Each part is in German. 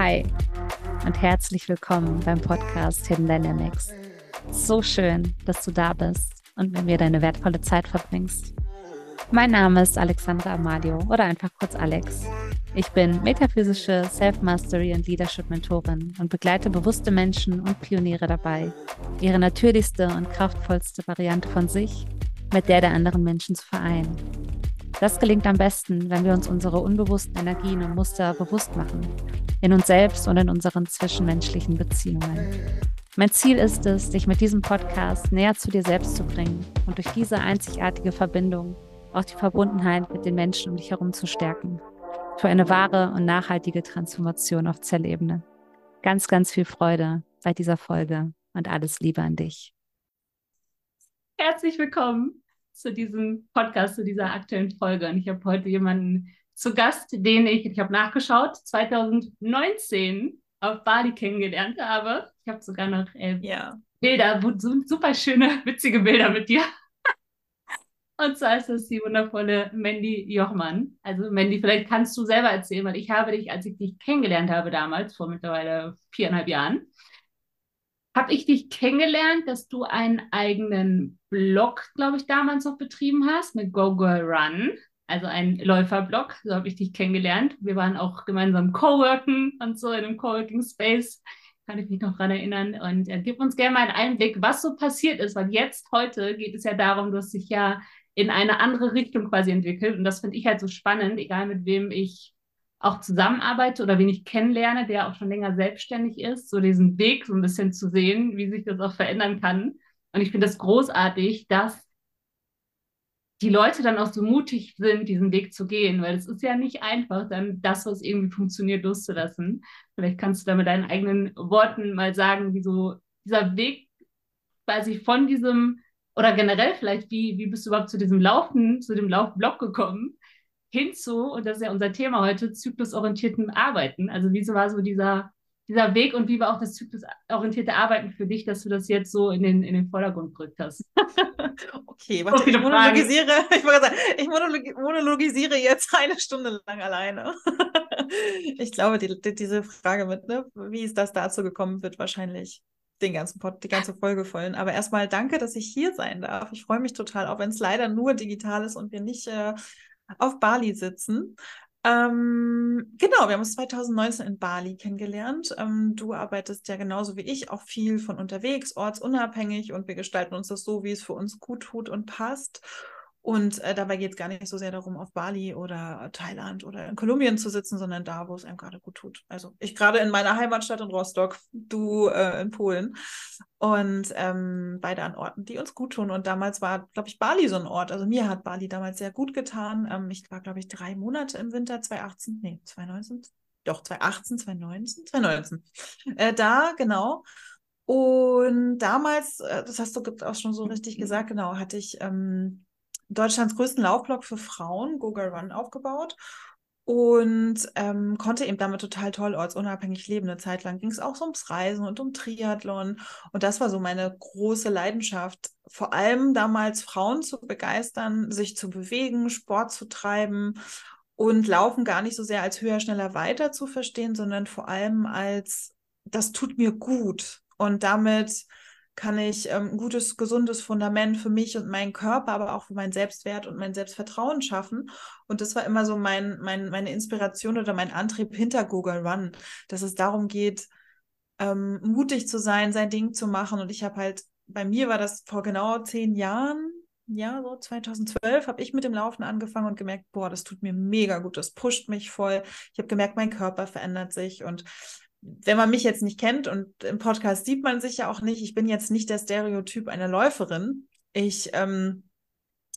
Hi und herzlich willkommen beim Podcast Hidden Dynamics. So schön, dass du da bist und mit mir deine wertvolle Zeit verbringst. Mein Name ist Alexandra Amalio oder einfach kurz Alex. Ich bin metaphysische Self-Mastery und Leadership-Mentorin und begleite bewusste Menschen und Pioniere dabei, ihre natürlichste und kraftvollste Variante von sich mit der der anderen Menschen zu vereinen. Das gelingt am besten, wenn wir uns unsere unbewussten Energien und Muster bewusst machen, in uns selbst und in unseren zwischenmenschlichen Beziehungen. Mein Ziel ist es, dich mit diesem Podcast näher zu dir selbst zu bringen und durch diese einzigartige Verbindung auch die Verbundenheit mit den Menschen um dich herum zu stärken. Für eine wahre und nachhaltige Transformation auf Zellebene. Ganz, ganz viel Freude bei dieser Folge und alles Liebe an dich. Herzlich willkommen zu diesem Podcast, zu dieser aktuellen Folge. Und ich habe heute jemanden zu Gast, den ich, ich habe nachgeschaut, 2019 auf Bali kennengelernt habe. Ich habe sogar noch äh, ja. Bilder, super schöne, witzige Bilder mit dir. Und zwar ist das die wundervolle Mandy Jochmann. Also Mandy, vielleicht kannst du selber erzählen, weil ich habe dich, als ich dich kennengelernt habe damals, vor mittlerweile viereinhalb Jahren, habe ich dich kennengelernt, dass du einen eigenen Blog, glaube ich, damals noch betrieben hast mit Go Girl Run, also ein Läuferblog. So habe ich dich kennengelernt. Wir waren auch gemeinsam Coworken und so in einem Coworking Space. Kann ich mich noch daran erinnern. Und äh, gib uns gerne mal einen Einblick, was so passiert ist, weil jetzt, heute, geht es ja darum, du hast dich ja in eine andere Richtung quasi entwickelt. Und das finde ich halt so spannend, egal mit wem ich auch zusammenarbeite oder wen ich kennenlerne, der auch schon länger selbstständig ist, so diesen Weg so ein bisschen zu sehen, wie sich das auch verändern kann. Und ich finde das großartig, dass die Leute dann auch so mutig sind, diesen Weg zu gehen, weil es ist ja nicht einfach, dann das, was irgendwie funktioniert, loszulassen. Vielleicht kannst du da mit deinen eigenen Worten mal sagen, wie so dieser Weg quasi von diesem oder generell vielleicht, wie, wie bist du überhaupt zu diesem Laufen, zu dem Laufblock gekommen? hinzu, und das ist ja unser Thema heute, zyklusorientierten Arbeiten. Also wie war so dieser, dieser Weg und wie war auch das zyklusorientierte Arbeiten für dich, dass du das jetzt so in den, in den Vordergrund gerückt hast? okay, warte, ich monologisiere, ich, sagen, ich monologisiere jetzt eine Stunde lang alleine. ich glaube, die, die, diese Frage mit, ne, wie ist das dazu gekommen, wird wahrscheinlich den ganzen Pod, die ganze Folge vollen. Aber erstmal danke, dass ich hier sein darf. Ich freue mich total, auch wenn es leider nur digital ist und wir nicht äh, auf Bali sitzen. Ähm, genau, wir haben uns 2019 in Bali kennengelernt. Ähm, du arbeitest ja genauso wie ich auch viel von unterwegs, ortsunabhängig und wir gestalten uns das so, wie es für uns gut tut und passt. Und äh, dabei geht es gar nicht so sehr darum, auf Bali oder Thailand oder in Kolumbien zu sitzen, sondern da, wo es einem gerade gut tut. Also ich gerade in meiner Heimatstadt in Rostock, du äh, in Polen. Und ähm, beide an Orten, die uns gut tun. Und damals war, glaube ich, Bali so ein Ort. Also mir hat Bali damals sehr gut getan. Ähm, ich war, glaube ich, drei Monate im Winter 2018, nee, 2019. Doch, 2018, 2019, 2019. Äh, da, genau. Und damals, äh, das hast du auch schon so richtig gesagt, genau, hatte ich ähm, Deutschlands größten Laufblock für Frauen, Google Run, aufgebaut und ähm, konnte eben damit total toll ortsunabhängig leben. Eine Zeit lang ging es auch so ums Reisen und um Triathlon. Und das war so meine große Leidenschaft, vor allem damals Frauen zu begeistern, sich zu bewegen, Sport zu treiben und Laufen gar nicht so sehr als höher, schneller, weiter zu verstehen, sondern vor allem als, das tut mir gut. Und damit kann ich ähm, ein gutes, gesundes Fundament für mich und meinen Körper, aber auch für meinen Selbstwert und mein Selbstvertrauen schaffen. Und das war immer so mein, mein, meine Inspiration oder mein Antrieb hinter Google Run, dass es darum geht, ähm, mutig zu sein, sein Ding zu machen. Und ich habe halt, bei mir war das vor genau zehn Jahren, ja, so 2012 habe ich mit dem Laufen angefangen und gemerkt, boah, das tut mir mega gut, das pusht mich voll. Ich habe gemerkt, mein Körper verändert sich und wenn man mich jetzt nicht kennt und im Podcast sieht man sich ja auch nicht, ich bin jetzt nicht der Stereotyp einer Läuferin. Ich ähm,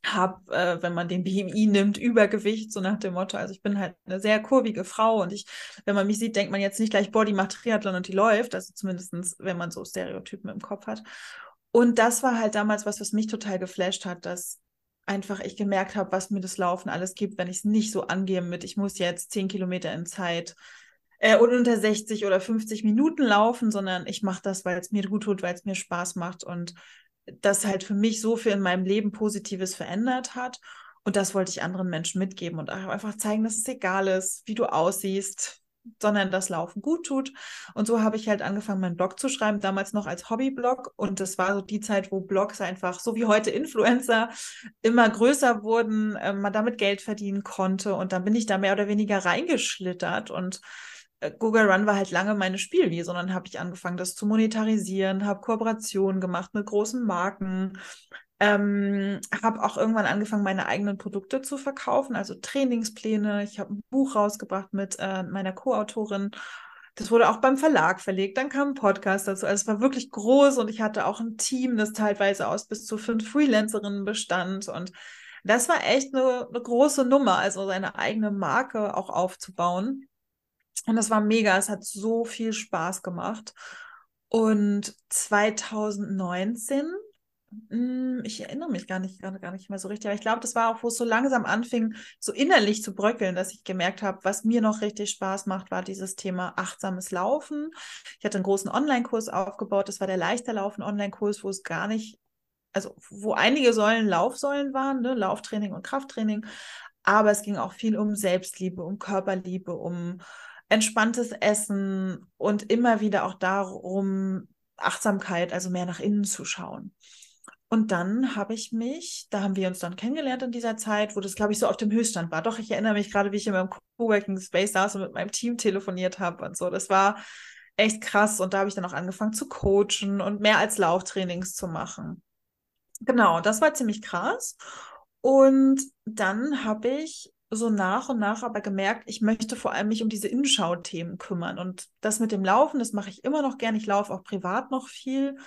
habe, äh, wenn man den BMI nimmt, Übergewicht, so nach dem Motto. Also ich bin halt eine sehr kurvige Frau und ich, wenn man mich sieht, denkt man jetzt nicht gleich, Body macht Triathlon und die läuft. Also zumindest, wenn man so Stereotypen im Kopf hat. Und das war halt damals was, was mich total geflasht hat, dass einfach ich gemerkt habe, was mir das Laufen alles gibt, wenn ich es nicht so angehe mit, ich muss jetzt zehn Kilometer in Zeit äh, und unter 60 oder 50 Minuten laufen, sondern ich mache das, weil es mir gut tut, weil es mir Spaß macht und das halt für mich so viel in meinem Leben Positives verändert hat. Und das wollte ich anderen Menschen mitgeben und einfach zeigen, dass es egal ist, wie du aussiehst, sondern das Laufen gut tut. Und so habe ich halt angefangen, meinen Blog zu schreiben, damals noch als Hobbyblog. Und das war so die Zeit, wo Blogs einfach, so wie heute Influencer, immer größer wurden, äh, man damit Geld verdienen konnte. Und dann bin ich da mehr oder weniger reingeschlittert und Google Run war halt lange meine Spielwiese, sondern habe ich angefangen, das zu monetarisieren, habe Kooperationen gemacht mit großen Marken, ähm, habe auch irgendwann angefangen, meine eigenen Produkte zu verkaufen, also Trainingspläne. Ich habe ein Buch rausgebracht mit äh, meiner Co-Autorin. Das wurde auch beim Verlag verlegt. Dann kam ein Podcast dazu. Also es war wirklich groß und ich hatte auch ein Team, das teilweise aus bis zu fünf Freelancerinnen bestand. Und das war echt eine, eine große Nummer, also seine eigene Marke auch aufzubauen. Und das war mega. Es hat so viel Spaß gemacht. Und 2019 hm, ich erinnere mich gar nicht, gar, nicht mehr so richtig. Aber ich glaube, das war auch, wo es so langsam anfing, so innerlich zu bröckeln, dass ich gemerkt habe, was mir noch richtig Spaß macht, war dieses Thema achtsames Laufen. Ich hatte einen großen Online-Kurs aufgebaut. Das war der Leichter Laufen Online-Kurs, wo es gar nicht, also wo einige Säulen Laufsäulen waren, ne? Lauftraining und Krafttraining. Aber es ging auch viel um Selbstliebe, um Körperliebe, um entspanntes Essen und immer wieder auch darum, Achtsamkeit, also mehr nach innen zu schauen. Und dann habe ich mich, da haben wir uns dann kennengelernt in dieser Zeit, wo das, glaube ich, so auf dem Höchststand war. Doch, ich erinnere mich gerade, wie ich in meinem Coworking Space saß und mit meinem Team telefoniert habe und so. Das war echt krass. Und da habe ich dann auch angefangen zu coachen und mehr als Lauftrainings zu machen. Genau, das war ziemlich krass. Und dann habe ich so nach und nach aber gemerkt, ich möchte vor allem mich um diese Innenschau-Themen kümmern. Und das mit dem Laufen, das mache ich immer noch gern. Ich laufe auch privat noch viel.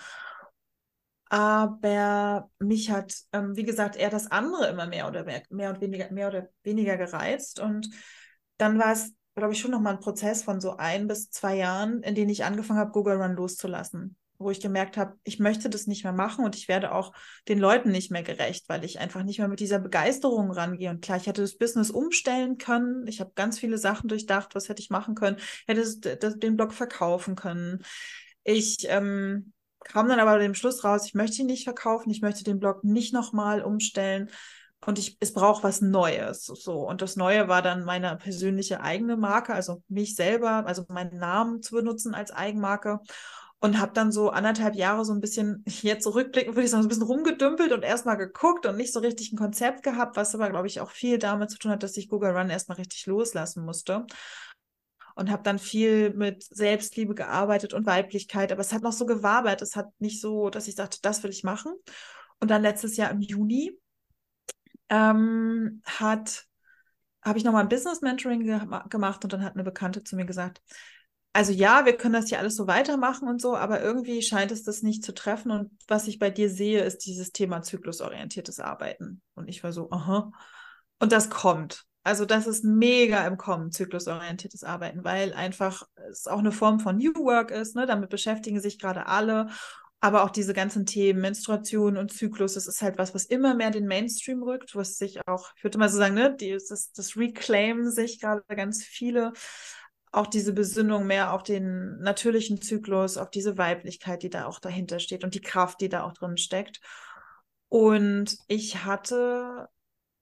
Aber mich hat, ähm, wie gesagt, eher das andere immer mehr oder mehr, mehr und weniger, mehr oder weniger gereizt. Und dann war es, glaube ich, schon nochmal ein Prozess von so ein bis zwei Jahren, in denen ich angefangen habe, Google Run loszulassen. Wo ich gemerkt habe, ich möchte das nicht mehr machen und ich werde auch den Leuten nicht mehr gerecht, weil ich einfach nicht mehr mit dieser Begeisterung rangehe. Und klar, ich hätte das Business umstellen können. Ich habe ganz viele Sachen durchdacht, was hätte ich machen können. Ich hätte den Blog verkaufen können. Ich ähm, kam dann aber dem Schluss raus, ich möchte ihn nicht verkaufen, ich möchte den Blog nicht nochmal umstellen und ich, es braucht was Neues. So. Und das Neue war dann meine persönliche eigene Marke, also mich selber, also meinen Namen zu benutzen als Eigenmarke. Und habe dann so anderthalb Jahre so ein bisschen, jetzt zurückblicken, würde ich sagen, so ein bisschen rumgedümpelt und erstmal geguckt und nicht so richtig ein Konzept gehabt, was aber, glaube ich, auch viel damit zu tun hat, dass ich Google Run erstmal richtig loslassen musste und habe dann viel mit Selbstliebe gearbeitet und Weiblichkeit, aber es hat noch so gewabert, es hat nicht so, dass ich dachte, das will ich machen. Und dann letztes Jahr im Juni ähm, habe ich nochmal ein Business Mentoring ge gemacht und dann hat eine Bekannte zu mir gesagt, also ja, wir können das hier alles so weitermachen und so, aber irgendwie scheint es das nicht zu treffen. Und was ich bei dir sehe, ist dieses Thema zyklusorientiertes Arbeiten. Und ich war so, aha. Und das kommt. Also das ist mega im Kommen, zyklusorientiertes Arbeiten, weil einfach es auch eine Form von New Work ist. Ne? Damit beschäftigen sich gerade alle. Aber auch diese ganzen Themen, Menstruation und Zyklus, das ist halt was, was immer mehr den Mainstream rückt, was sich auch, ich würde mal so sagen, ne, die, das, das Reclaim sich gerade ganz viele, auch diese Besinnung mehr auf den natürlichen Zyklus, auf diese Weiblichkeit, die da auch dahinter steht und die Kraft, die da auch drin steckt. Und ich hatte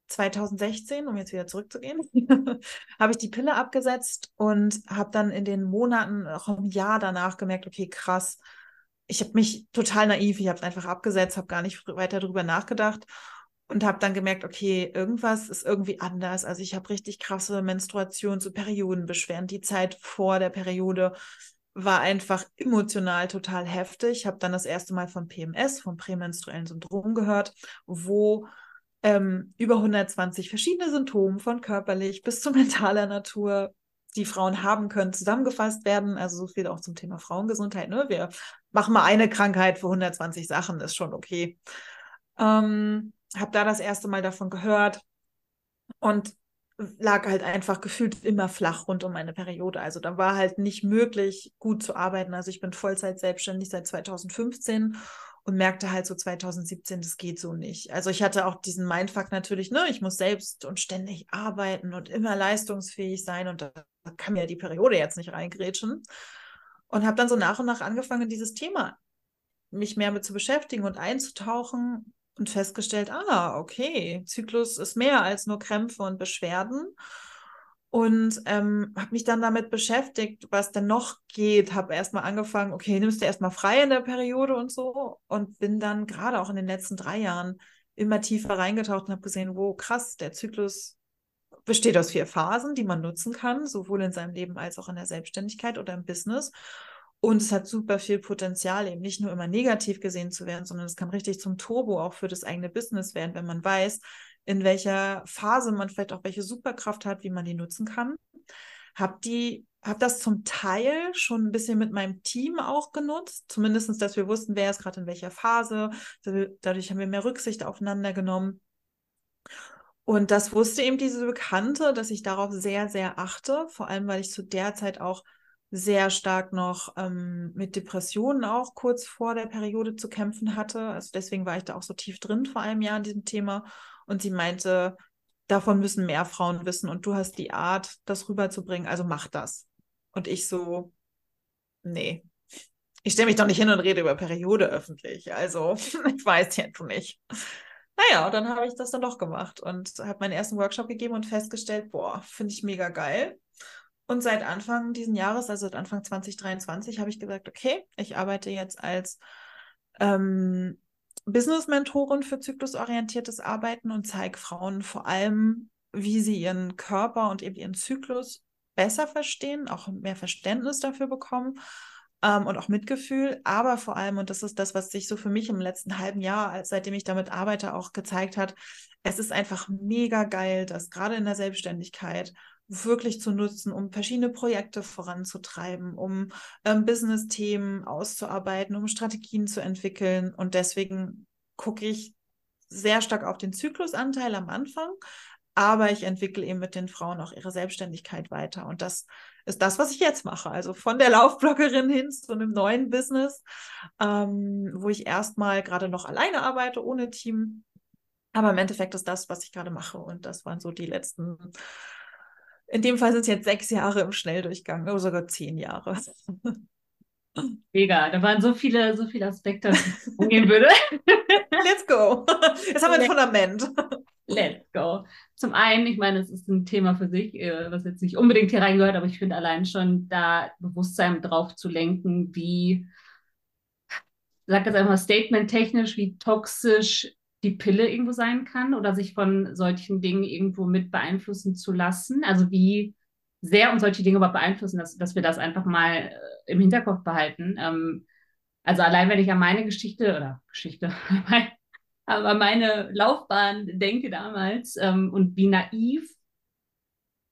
2016, um jetzt wieder zurückzugehen, habe ich die Pille abgesetzt und habe dann in den Monaten, auch im Jahr danach gemerkt, okay, krass, ich habe mich total naiv, ich habe es einfach abgesetzt, habe gar nicht weiter darüber nachgedacht und habe dann gemerkt, okay, irgendwas ist irgendwie anders. Also ich habe richtig krasse Menstruations- so Periodenbeschwerden. Die Zeit vor der Periode war einfach emotional total heftig. Ich habe dann das erste Mal von PMS, vom prämenstruellen Syndrom gehört, wo ähm, über 120 verschiedene Symptome von körperlich bis zu mentaler Natur, die Frauen haben können, zusammengefasst werden. Also so viel auch zum Thema Frauengesundheit. Ne? Wir machen mal eine Krankheit für 120 Sachen, ist schon okay. Ähm, habe da das erste Mal davon gehört und lag halt einfach gefühlt immer flach rund um meine Periode. Also da war halt nicht möglich, gut zu arbeiten. Also ich bin Vollzeit selbstständig seit 2015 und merkte halt so 2017, das geht so nicht. Also ich hatte auch diesen Mindfuck natürlich, ne, ich muss selbst und ständig arbeiten und immer leistungsfähig sein und da kann mir die Periode jetzt nicht reingrätschen. Und habe dann so nach und nach angefangen, dieses Thema mich mehr mit zu beschäftigen und einzutauchen und festgestellt, ah, okay, Zyklus ist mehr als nur Krämpfe und Beschwerden. und ähm, habe mich dann damit beschäftigt, was denn noch geht. Habe erstmal angefangen, okay, nimmst du erstmal frei in der Periode und so und bin dann gerade auch in den letzten drei Jahren immer tiefer reingetaucht und habe gesehen, wo krass, der Zyklus besteht aus vier Phasen, die man nutzen kann, sowohl in seinem Leben als auch in der Selbstständigkeit oder im Business. Und es hat super viel Potenzial, eben nicht nur immer negativ gesehen zu werden, sondern es kann richtig zum Turbo auch für das eigene Business werden, wenn man weiß, in welcher Phase man vielleicht auch welche Superkraft hat, wie man die nutzen kann. Hab die, hab das zum Teil schon ein bisschen mit meinem Team auch genutzt, zumindest, dass wir wussten, wer ist gerade in welcher Phase. Dadurch haben wir mehr Rücksicht aufeinander genommen. Und das wusste eben diese Bekannte, dass ich darauf sehr, sehr achte, vor allem weil ich zu der Zeit auch sehr stark noch ähm, mit Depressionen auch kurz vor der Periode zu kämpfen hatte. Also deswegen war ich da auch so tief drin vor einem Jahr in diesem Thema und sie meinte, davon müssen mehr Frauen wissen und du hast die Art, das rüberzubringen, also mach das. Und ich so, nee, ich stelle mich doch nicht hin und rede über Periode öffentlich. Also, ich weiß ja nicht. Naja, dann habe ich das dann doch gemacht und habe meinen ersten Workshop gegeben und festgestellt, boah, finde ich mega geil. Und seit Anfang diesen Jahres, also seit Anfang 2023, habe ich gesagt, okay, ich arbeite jetzt als ähm, Business-Mentorin für zyklusorientiertes Arbeiten und zeige Frauen vor allem, wie sie ihren Körper und eben ihren Zyklus besser verstehen, auch mehr Verständnis dafür bekommen ähm, und auch Mitgefühl. Aber vor allem, und das ist das, was sich so für mich im letzten halben Jahr, seitdem ich damit arbeite, auch gezeigt hat, es ist einfach mega geil, dass gerade in der Selbstständigkeit wirklich zu nutzen, um verschiedene Projekte voranzutreiben, um ähm, Business-Themen auszuarbeiten, um Strategien zu entwickeln. Und deswegen gucke ich sehr stark auf den Zyklusanteil am Anfang, aber ich entwickle eben mit den Frauen auch ihre Selbstständigkeit weiter. Und das ist das, was ich jetzt mache. Also von der Laufbloggerin hin zu einem neuen Business, ähm, wo ich erstmal gerade noch alleine arbeite, ohne Team. Aber im Endeffekt ist das, was ich gerade mache. Und das waren so die letzten in dem Fall sind es jetzt sechs Jahre im Schnelldurchgang oder sogar zehn Jahre. Mega, da waren so viele, so viele Aspekte, die ich umgehen würde. Let's go. Jetzt haben wir ein Fundament. Let's go. Zum einen, ich meine, es ist ein Thema für sich, äh, was jetzt nicht unbedingt hier reingehört, aber ich finde allein schon da Bewusstsein drauf zu lenken, wie, sag das einfach statement-technisch, wie toxisch die Pille irgendwo sein kann oder sich von solchen Dingen irgendwo mit beeinflussen zu lassen. Also wie sehr uns solche Dinge überhaupt beeinflussen, dass, dass wir das einfach mal äh, im Hinterkopf behalten. Ähm, also allein wenn ich an meine Geschichte oder Geschichte, aber meine Laufbahn denke damals ähm, und wie naiv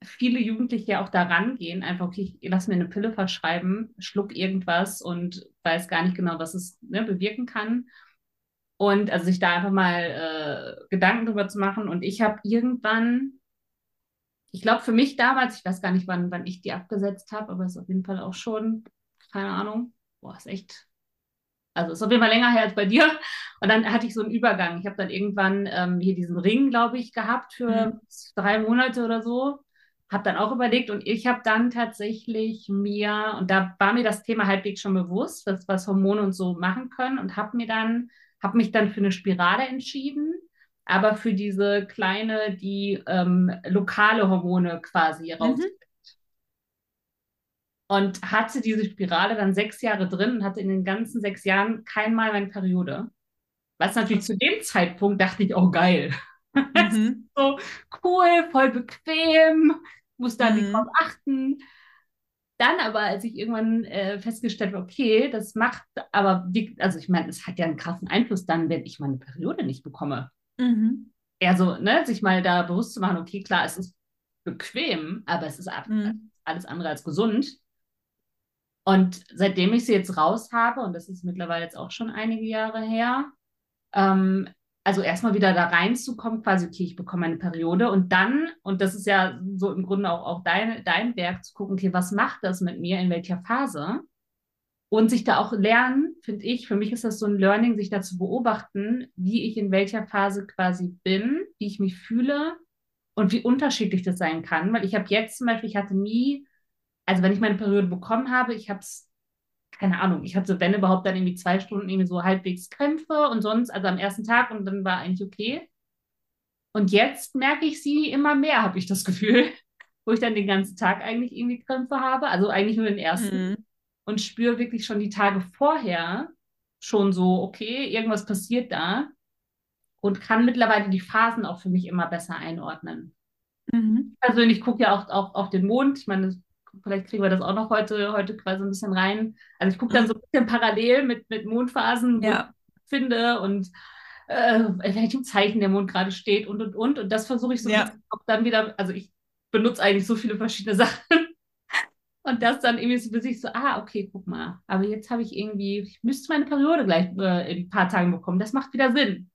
viele Jugendliche auch da rangehen, einfach, okay, ich lass mir eine Pille verschreiben, schluck irgendwas und weiß gar nicht genau, was es ne, bewirken kann. Und also sich da einfach mal äh, Gedanken drüber zu machen. Und ich habe irgendwann, ich glaube für mich damals, ich weiß gar nicht, wann, wann ich die abgesetzt habe, aber es ist auf jeden Fall auch schon, keine Ahnung, boah, ist echt, also ist auf jeden Fall länger her als bei dir. Und dann hatte ich so einen Übergang. Ich habe dann irgendwann ähm, hier diesen Ring, glaube ich, gehabt für mhm. drei Monate oder so. Habe dann auch überlegt und ich habe dann tatsächlich mir, und da war mir das Thema halbwegs schon bewusst, was, was Hormone und so machen können und habe mir dann habe mich dann für eine Spirale entschieden, aber für diese kleine, die ähm, lokale Hormone quasi rausgibt. Mhm. Und hatte diese Spirale dann sechs Jahre drin und hatte in den ganzen sechs Jahren keinmal meine Periode. Was natürlich zu dem Zeitpunkt dachte ich, oh geil. Mhm. so cool, voll bequem, muss da mhm. nicht drauf achten. Dann aber, als ich irgendwann äh, festgestellt habe, okay, das macht aber, die, also ich meine, es hat ja einen krassen Einfluss dann, wenn ich meine Periode nicht bekomme. Mhm. Eher so, ne, sich mal da bewusst zu machen, okay, klar, es ist bequem, aber es ist mhm. alles andere als gesund. Und seitdem ich sie jetzt raus habe, und das ist mittlerweile jetzt auch schon einige Jahre her, ähm, also erstmal wieder da reinzukommen, quasi, okay, ich bekomme eine Periode und dann, und das ist ja so im Grunde auch, auch dein, dein Werk, zu gucken, okay, was macht das mit mir, in welcher Phase? Und sich da auch lernen, finde ich, für mich ist das so ein Learning, sich da zu beobachten, wie ich in welcher Phase quasi bin, wie ich mich fühle und wie unterschiedlich das sein kann. Weil ich habe jetzt zum Beispiel, ich hatte nie, also wenn ich meine Periode bekommen habe, ich habe es keine Ahnung, ich hatte, wenn überhaupt, dann irgendwie zwei Stunden irgendwie so halbwegs Krämpfe und sonst, also am ersten Tag und dann war eigentlich okay. Und jetzt merke ich sie immer mehr, habe ich das Gefühl. wo ich dann den ganzen Tag eigentlich irgendwie Krämpfe habe, also eigentlich nur den ersten. Mhm. Und spüre wirklich schon die Tage vorher schon so, okay, irgendwas passiert da und kann mittlerweile die Phasen auch für mich immer besser einordnen. Mhm. Persönlich gucke ja auch, auch auf den Mond. Ich meine, vielleicht kriegen wir das auch noch heute, heute quasi ein bisschen rein. Also ich gucke dann so ein bisschen parallel mit, mit Mondphasen, ja. ich finde und äh, in welchem Zeichen der Mond gerade steht und und und. Und das versuche ich so ja. auch dann wieder, also ich benutze eigentlich so viele verschiedene Sachen. Und das dann irgendwie so für sich so, ah, okay, guck mal, aber jetzt habe ich irgendwie, ich müsste meine Periode gleich äh, in ein paar Tagen bekommen. Das macht wieder Sinn.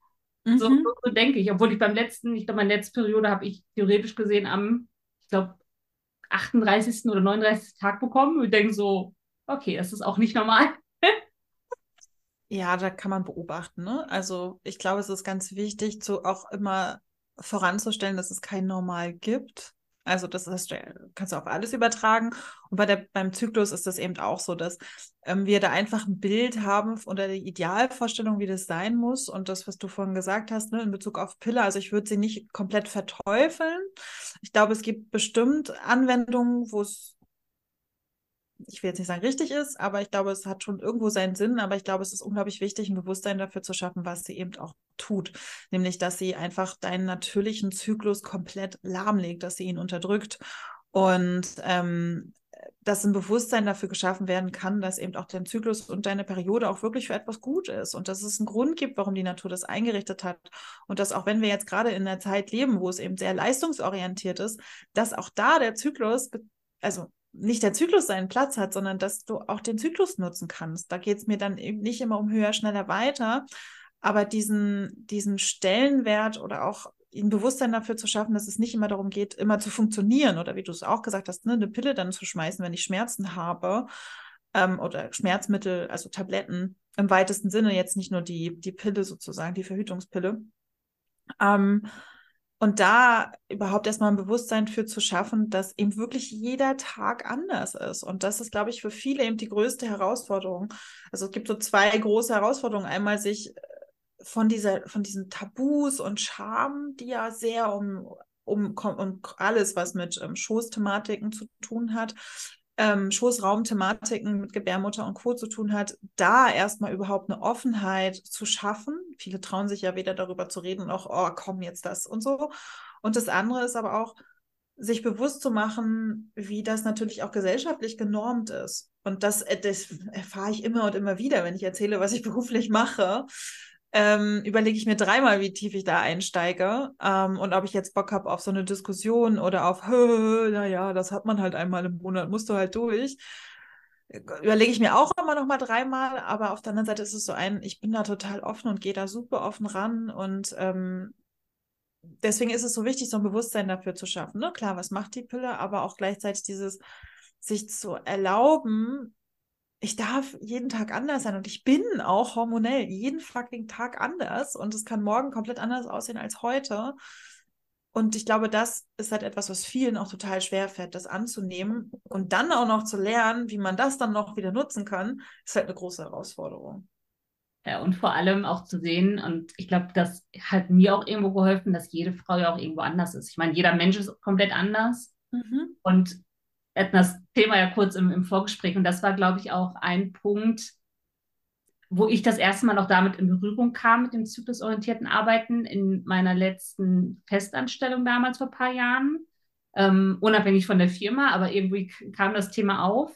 Mhm. So, so, so, denke ich. Obwohl ich beim letzten, ich glaube, meine letzte Periode habe ich theoretisch gesehen am, ich glaube, 38. oder 39. Tag bekommen und denke so, okay, das ist auch nicht normal. ja, da kann man beobachten. Ne? Also ich glaube, es ist ganz wichtig, zu auch immer voranzustellen, dass es kein Normal gibt. Also das ist, kannst du auf alles übertragen. Und bei der, beim Zyklus ist das eben auch so, dass ähm, wir da einfach ein Bild haben oder die Idealvorstellung, wie das sein muss. Und das, was du vorhin gesagt hast, ne, in Bezug auf Pille, also ich würde sie nicht komplett verteufeln. Ich glaube, es gibt bestimmt Anwendungen, wo es ich will jetzt nicht sagen, richtig ist, aber ich glaube, es hat schon irgendwo seinen Sinn. Aber ich glaube, es ist unglaublich wichtig, ein Bewusstsein dafür zu schaffen, was sie eben auch tut. Nämlich, dass sie einfach deinen natürlichen Zyklus komplett lahmlegt, dass sie ihn unterdrückt. Und ähm, dass ein Bewusstsein dafür geschaffen werden kann, dass eben auch dein Zyklus und deine Periode auch wirklich für etwas gut ist und dass es einen Grund gibt, warum die Natur das eingerichtet hat und dass auch wenn wir jetzt gerade in einer Zeit leben, wo es eben sehr leistungsorientiert ist, dass auch da der Zyklus, also nicht der Zyklus seinen Platz hat, sondern dass du auch den Zyklus nutzen kannst. Da geht es mir dann eben nicht immer um höher, schneller, weiter, aber diesen, diesen Stellenwert oder auch ein Bewusstsein dafür zu schaffen, dass es nicht immer darum geht, immer zu funktionieren oder wie du es auch gesagt hast, ne, eine Pille dann zu schmeißen, wenn ich Schmerzen habe ähm, oder Schmerzmittel, also Tabletten im weitesten Sinne, jetzt nicht nur die, die Pille sozusagen, die Verhütungspille. Ähm, und da überhaupt erstmal ein Bewusstsein für zu schaffen, dass eben wirklich jeder Tag anders ist. Und das ist, glaube ich, für viele eben die größte Herausforderung. Also es gibt so zwei große Herausforderungen. Einmal sich äh, von dieser, von diesen Tabus und Scham, die ja sehr um, um, um alles, was mit ähm, Schoßthematiken zu tun hat, ähm, Schoßraumthematiken mit Gebärmutter und Co. zu tun hat, da erstmal überhaupt eine Offenheit zu schaffen. Viele trauen sich ja weder darüber zu reden, noch, oh, komm jetzt das und so. Und das andere ist aber auch, sich bewusst zu machen, wie das natürlich auch gesellschaftlich genormt ist. Und das, äh, das erfahre ich immer und immer wieder, wenn ich erzähle, was ich beruflich mache ähm, überlege ich mir dreimal, wie tief ich da einsteige ähm, und ob ich jetzt Bock habe auf so eine Diskussion oder auf, naja, das hat man halt einmal im Monat, musst du halt durch. Überlege ich mir auch immer noch mal dreimal, aber auf der anderen Seite ist es so ein, ich bin da total offen und gehe da super offen ran und ähm, deswegen ist es so wichtig, so ein Bewusstsein dafür zu schaffen. Ne? Klar, was macht die Pille, aber auch gleichzeitig dieses, sich zu erlauben, ich darf jeden Tag anders sein und ich bin auch hormonell jeden fucking Tag anders und es kann morgen komplett anders aussehen als heute. Und ich glaube, das ist halt etwas, was vielen auch total schwer fällt, das anzunehmen und dann auch noch zu lernen, wie man das dann noch wieder nutzen kann, ist halt eine große Herausforderung. Ja, und vor allem auch zu sehen, und ich glaube, das hat mir auch irgendwo geholfen, dass jede Frau ja auch irgendwo anders ist. Ich meine, jeder Mensch ist komplett anders. Mhm. Und das Thema ja kurz im, im Vorgespräch und das war, glaube ich, auch ein Punkt, wo ich das erste Mal noch damit in Berührung kam mit dem zyklusorientierten Arbeiten in meiner letzten Festanstellung damals vor ein paar Jahren, ähm, unabhängig von der Firma, aber irgendwie kam das Thema auf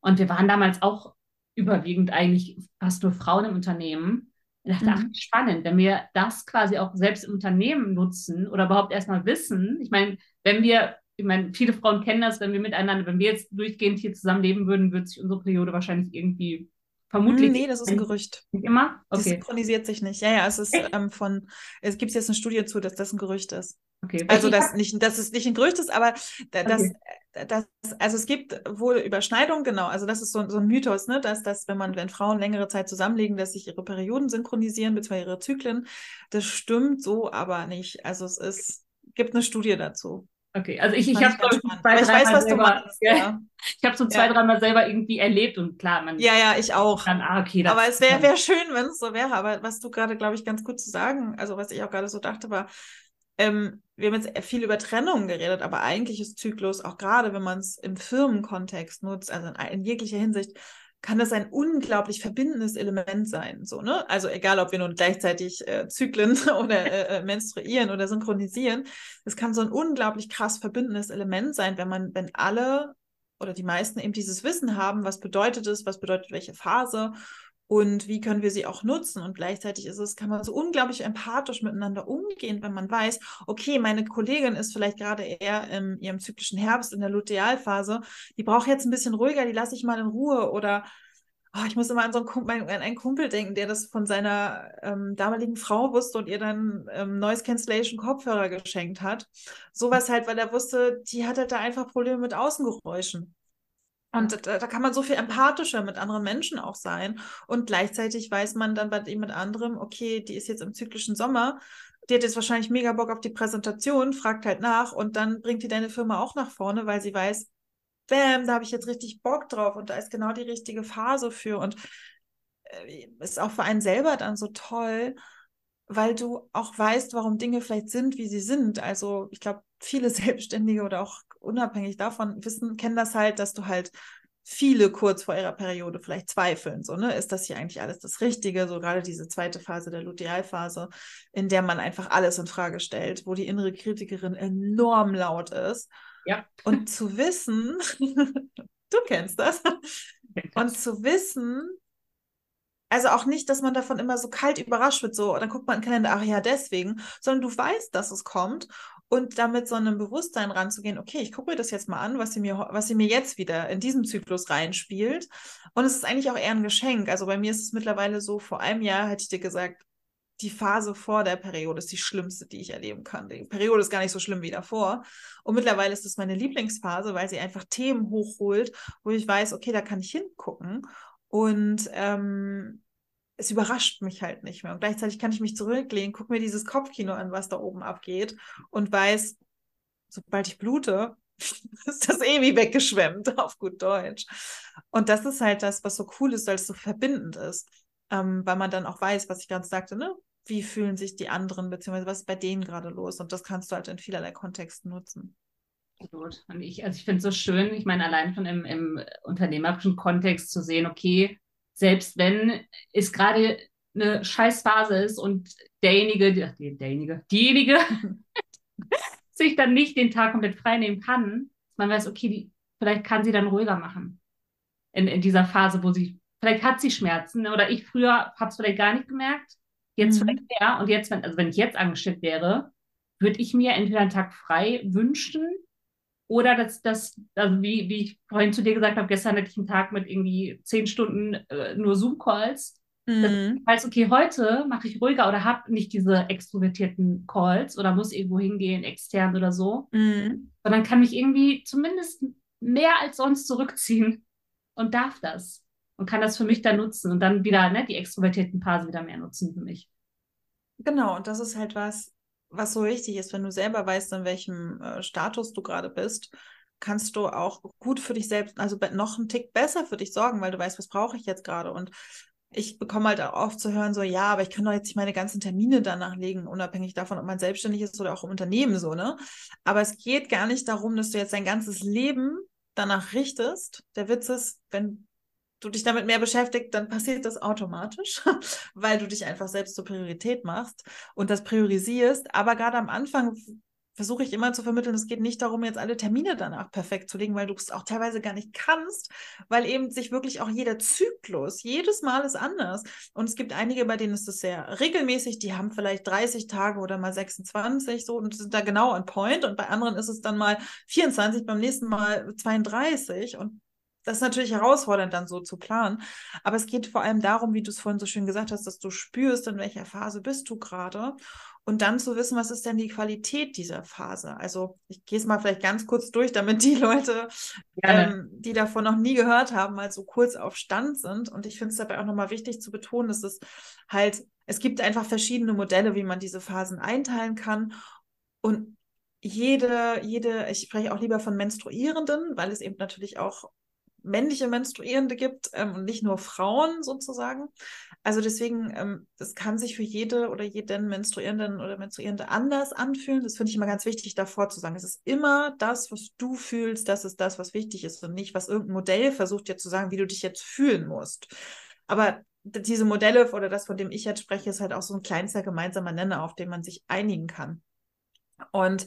und wir waren damals auch überwiegend eigentlich fast nur Frauen im Unternehmen. Ich dachte, mhm. ach, spannend, wenn wir das quasi auch selbst im Unternehmen nutzen oder überhaupt erstmal wissen. Ich meine, wenn wir ich meine, viele Frauen kennen das, wenn wir miteinander, wenn wir jetzt durchgehend hier zusammenleben würden, würde sich unsere Periode wahrscheinlich irgendwie vermutlich. Nee, das ist ein Gerücht. Nicht immer? Okay. Das synchronisiert sich nicht. Ja, ja, es ist ähm, von, es gibt jetzt eine Studie zu, dass das ein Gerücht ist. Okay. Also, dass, nicht, dass es nicht ein Gerücht ist, aber das, okay. das, also es gibt wohl Überschneidungen, genau. Also, das ist so, so ein Mythos, ne, dass, dass, wenn man, wenn Frauen längere Zeit zusammenlegen, dass sich ihre Perioden synchronisieren, beziehungsweise ihre Zyklen. Das stimmt so aber nicht. Also, es ist, gibt eine Studie dazu. Okay, also ich, ich habe so zwei, ich weiß, was selber, du meinst. Ja. Ich habe so zwei, ja. dreimal selber irgendwie erlebt und klar, man. Ja, ja, ich auch. Dann, ah, okay, aber es wäre wär schön, wenn es so wäre. Aber was du gerade, glaube ich, ganz gut zu sagen, also was ich auch gerade so dachte, war, ähm, wir haben jetzt viel über Trennung geredet, aber eigentlich ist Zyklus, auch gerade wenn man es im Firmenkontext nutzt, also in, in, jeglicher Hinsicht, kann das ein unglaublich verbindendes Element sein. So, ne? Also egal, ob wir nun gleichzeitig äh, Zyklen oder äh, äh, menstruieren oder synchronisieren, es kann so ein unglaublich krass verbindendes Element sein, wenn man, wenn alle oder die meisten eben dieses Wissen haben, was bedeutet es, was bedeutet welche Phase und wie können wir sie auch nutzen. Und gleichzeitig ist es, kann man so unglaublich empathisch miteinander umgehen, wenn man weiß, okay, meine Kollegin ist vielleicht gerade eher in ihrem zyklischen Herbst in der Lutealphase, die braucht jetzt ein bisschen ruhiger, die lasse ich mal in Ruhe oder oh, ich muss immer an so einen Kumpel, an einen Kumpel denken, der das von seiner ähm, damaligen Frau wusste und ihr dann ähm, Noise Cancellation Kopfhörer geschenkt hat. Sowas halt, weil er wusste, die hat halt da einfach Probleme mit Außengeräuschen. Und da, da, kann man so viel empathischer mit anderen Menschen auch sein. Und gleichzeitig weiß man dann bei jemand anderem, okay, die ist jetzt im zyklischen Sommer, die hat jetzt wahrscheinlich mega Bock auf die Präsentation, fragt halt nach und dann bringt die deine Firma auch nach vorne, weil sie weiß, bam, da habe ich jetzt richtig Bock drauf und da ist genau die richtige Phase für. Und äh, ist auch für einen selber dann so toll, weil du auch weißt, warum Dinge vielleicht sind, wie sie sind. Also ich glaube, viele Selbstständige oder auch unabhängig davon wissen, kennen das halt, dass du halt viele kurz vor ihrer Periode vielleicht zweifeln. So, ne? Ist das hier eigentlich alles das Richtige? So gerade diese zweite Phase der Lutealphase, in der man einfach alles in Frage stellt, wo die innere Kritikerin enorm laut ist. Ja. Und zu wissen, du kennst das, und zu wissen, also auch nicht, dass man davon immer so kalt überrascht wird, so, dann guckt man in den Kalender, ach ja, deswegen, sondern du weißt, dass es kommt und damit so einem Bewusstsein ranzugehen, okay, ich gucke mir das jetzt mal an, was sie mir, was sie mir jetzt wieder in diesem Zyklus reinspielt. Und es ist eigentlich auch eher ein Geschenk. Also bei mir ist es mittlerweile so, vor einem Jahr hätte ich dir gesagt, die Phase vor der Periode ist die schlimmste, die ich erleben kann. Die Periode ist gar nicht so schlimm wie davor. Und mittlerweile ist es meine Lieblingsphase, weil sie einfach Themen hochholt, wo ich weiß, okay, da kann ich hingucken. Und ähm, es überrascht mich halt nicht mehr. Und gleichzeitig kann ich mich zurücklehnen, gucke mir dieses Kopfkino an, was da oben abgeht und weiß, sobald ich blute, ist das eh wie weggeschwemmt, auf gut Deutsch. Und das ist halt das, was so cool ist, weil es so verbindend ist. Ähm, weil man dann auch weiß, was ich ganz sagte, ne? Wie fühlen sich die anderen, beziehungsweise was ist bei denen gerade los? Und das kannst du halt in vielerlei Kontexten nutzen. Gut. Und ich, also ich finde es so schön, ich meine, allein schon im, im unternehmerischen Kontext zu sehen, okay, selbst wenn es gerade eine Scheißphase ist und derjenige, die, derjenige, diejenige sich dann nicht den Tag komplett frei nehmen kann, man weiß, okay, die, vielleicht kann sie dann ruhiger machen in, in dieser Phase, wo sie, vielleicht hat sie Schmerzen oder ich früher habe es vielleicht gar nicht gemerkt, jetzt mhm. vielleicht mehr und jetzt, wenn, also wenn ich jetzt angestellt wäre, würde ich mir entweder einen Tag frei wünschen oder dass das, also wie, wie ich vorhin zu dir gesagt habe, gestern hatte ich einen Tag mit irgendwie zehn Stunden äh, nur Zoom-Calls. Mhm. Heißt, okay, heute mache ich ruhiger oder habe nicht diese extrovertierten Calls oder muss irgendwo hingehen, extern oder so. Mhm. Sondern kann mich irgendwie zumindest mehr als sonst zurückziehen und darf das. Und kann das für mich dann nutzen und dann wieder ne, die extrovertierten Phasen wieder mehr nutzen für mich. Genau, und das ist halt was, was so wichtig ist, wenn du selber weißt, in welchem äh, Status du gerade bist, kannst du auch gut für dich selbst, also noch einen Tick besser für dich sorgen, weil du weißt, was brauche ich jetzt gerade. Und ich bekomme halt auch oft zu hören, so, ja, aber ich kann doch jetzt nicht meine ganzen Termine danach legen, unabhängig davon, ob man selbstständig ist oder auch im Unternehmen so, ne? Aber es geht gar nicht darum, dass du jetzt dein ganzes Leben danach richtest. Der Witz ist, wenn du dich damit mehr beschäftigst, dann passiert das automatisch, weil du dich einfach selbst zur Priorität machst und das priorisierst. Aber gerade am Anfang versuche ich immer zu vermitteln, es geht nicht darum, jetzt alle Termine danach perfekt zu legen, weil du es auch teilweise gar nicht kannst, weil eben sich wirklich auch jeder Zyklus, jedes Mal ist anders. Und es gibt einige, bei denen ist es sehr regelmäßig, die haben vielleicht 30 Tage oder mal 26 so und sind da genau on point. Und bei anderen ist es dann mal 24, beim nächsten Mal 32. Und das ist natürlich herausfordernd, dann so zu planen. Aber es geht vor allem darum, wie du es vorhin so schön gesagt hast, dass du spürst, in welcher Phase bist du gerade. Und dann zu wissen, was ist denn die Qualität dieser Phase? Also ich gehe es mal vielleicht ganz kurz durch, damit die Leute, ähm, die davon noch nie gehört haben, mal so kurz auf Stand sind. Und ich finde es dabei auch nochmal wichtig zu betonen, dass es halt, es gibt einfach verschiedene Modelle, wie man diese Phasen einteilen kann. Und jede, jede, ich spreche auch lieber von Menstruierenden, weil es eben natürlich auch männliche Menstruierende gibt ähm, und nicht nur Frauen sozusagen. Also deswegen, ähm, das kann sich für jede oder jeden Menstruierenden oder Menstruierende anders anfühlen. Das finde ich immer ganz wichtig, davor zu sagen. Es ist immer das, was du fühlst, das ist das, was wichtig ist und nicht, was irgendein Modell versucht dir zu sagen, wie du dich jetzt fühlen musst. Aber diese Modelle oder das, von dem ich jetzt spreche, ist halt auch so ein kleinster gemeinsamer Nenner, auf den man sich einigen kann. Und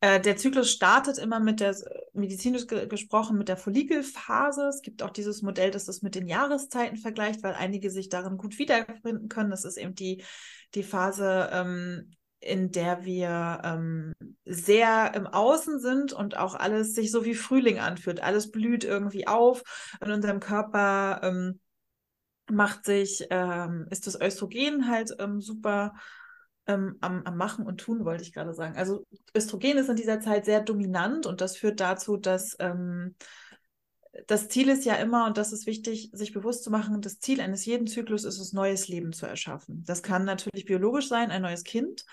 äh, der Zyklus startet immer mit der, medizinisch ge gesprochen, mit der Follikelphase. Es gibt auch dieses Modell, das das mit den Jahreszeiten vergleicht, weil einige sich darin gut wiederfinden können. Das ist eben die, die Phase, ähm, in der wir ähm, sehr im Außen sind und auch alles sich so wie Frühling anfühlt. Alles blüht irgendwie auf in unserem Körper. Ähm, macht sich, ähm, ist das Östrogen halt ähm, super ähm, am, am Machen und Tun, wollte ich gerade sagen. Also Östrogen ist in dieser Zeit sehr dominant und das führt dazu, dass ähm, das Ziel ist ja immer, und das ist wichtig, sich bewusst zu machen, das Ziel eines jeden Zyklus ist es, neues Leben zu erschaffen. Das kann natürlich biologisch sein, ein neues Kind,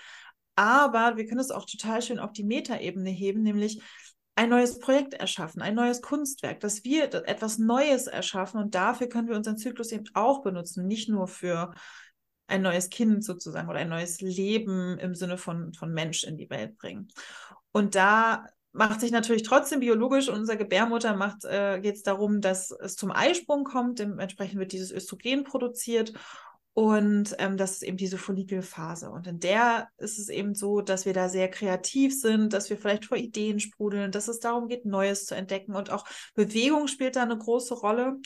aber wir können es auch total schön auf die Metaebene heben, nämlich ein neues Projekt erschaffen, ein neues Kunstwerk, dass wir etwas Neues erschaffen und dafür können wir unseren Zyklus eben auch benutzen, nicht nur für ein neues Kind sozusagen oder ein neues Leben im Sinne von, von Mensch in die Welt bringen. Und da macht sich natürlich trotzdem biologisch unser Gebärmutter macht, äh, geht es darum, dass es zum Eisprung kommt, dementsprechend wird dieses Östrogen produziert und ähm, das ist eben diese Follikelphase. Und in der ist es eben so, dass wir da sehr kreativ sind, dass wir vielleicht vor Ideen sprudeln, dass es darum geht, Neues zu entdecken. Und auch Bewegung spielt da eine große Rolle.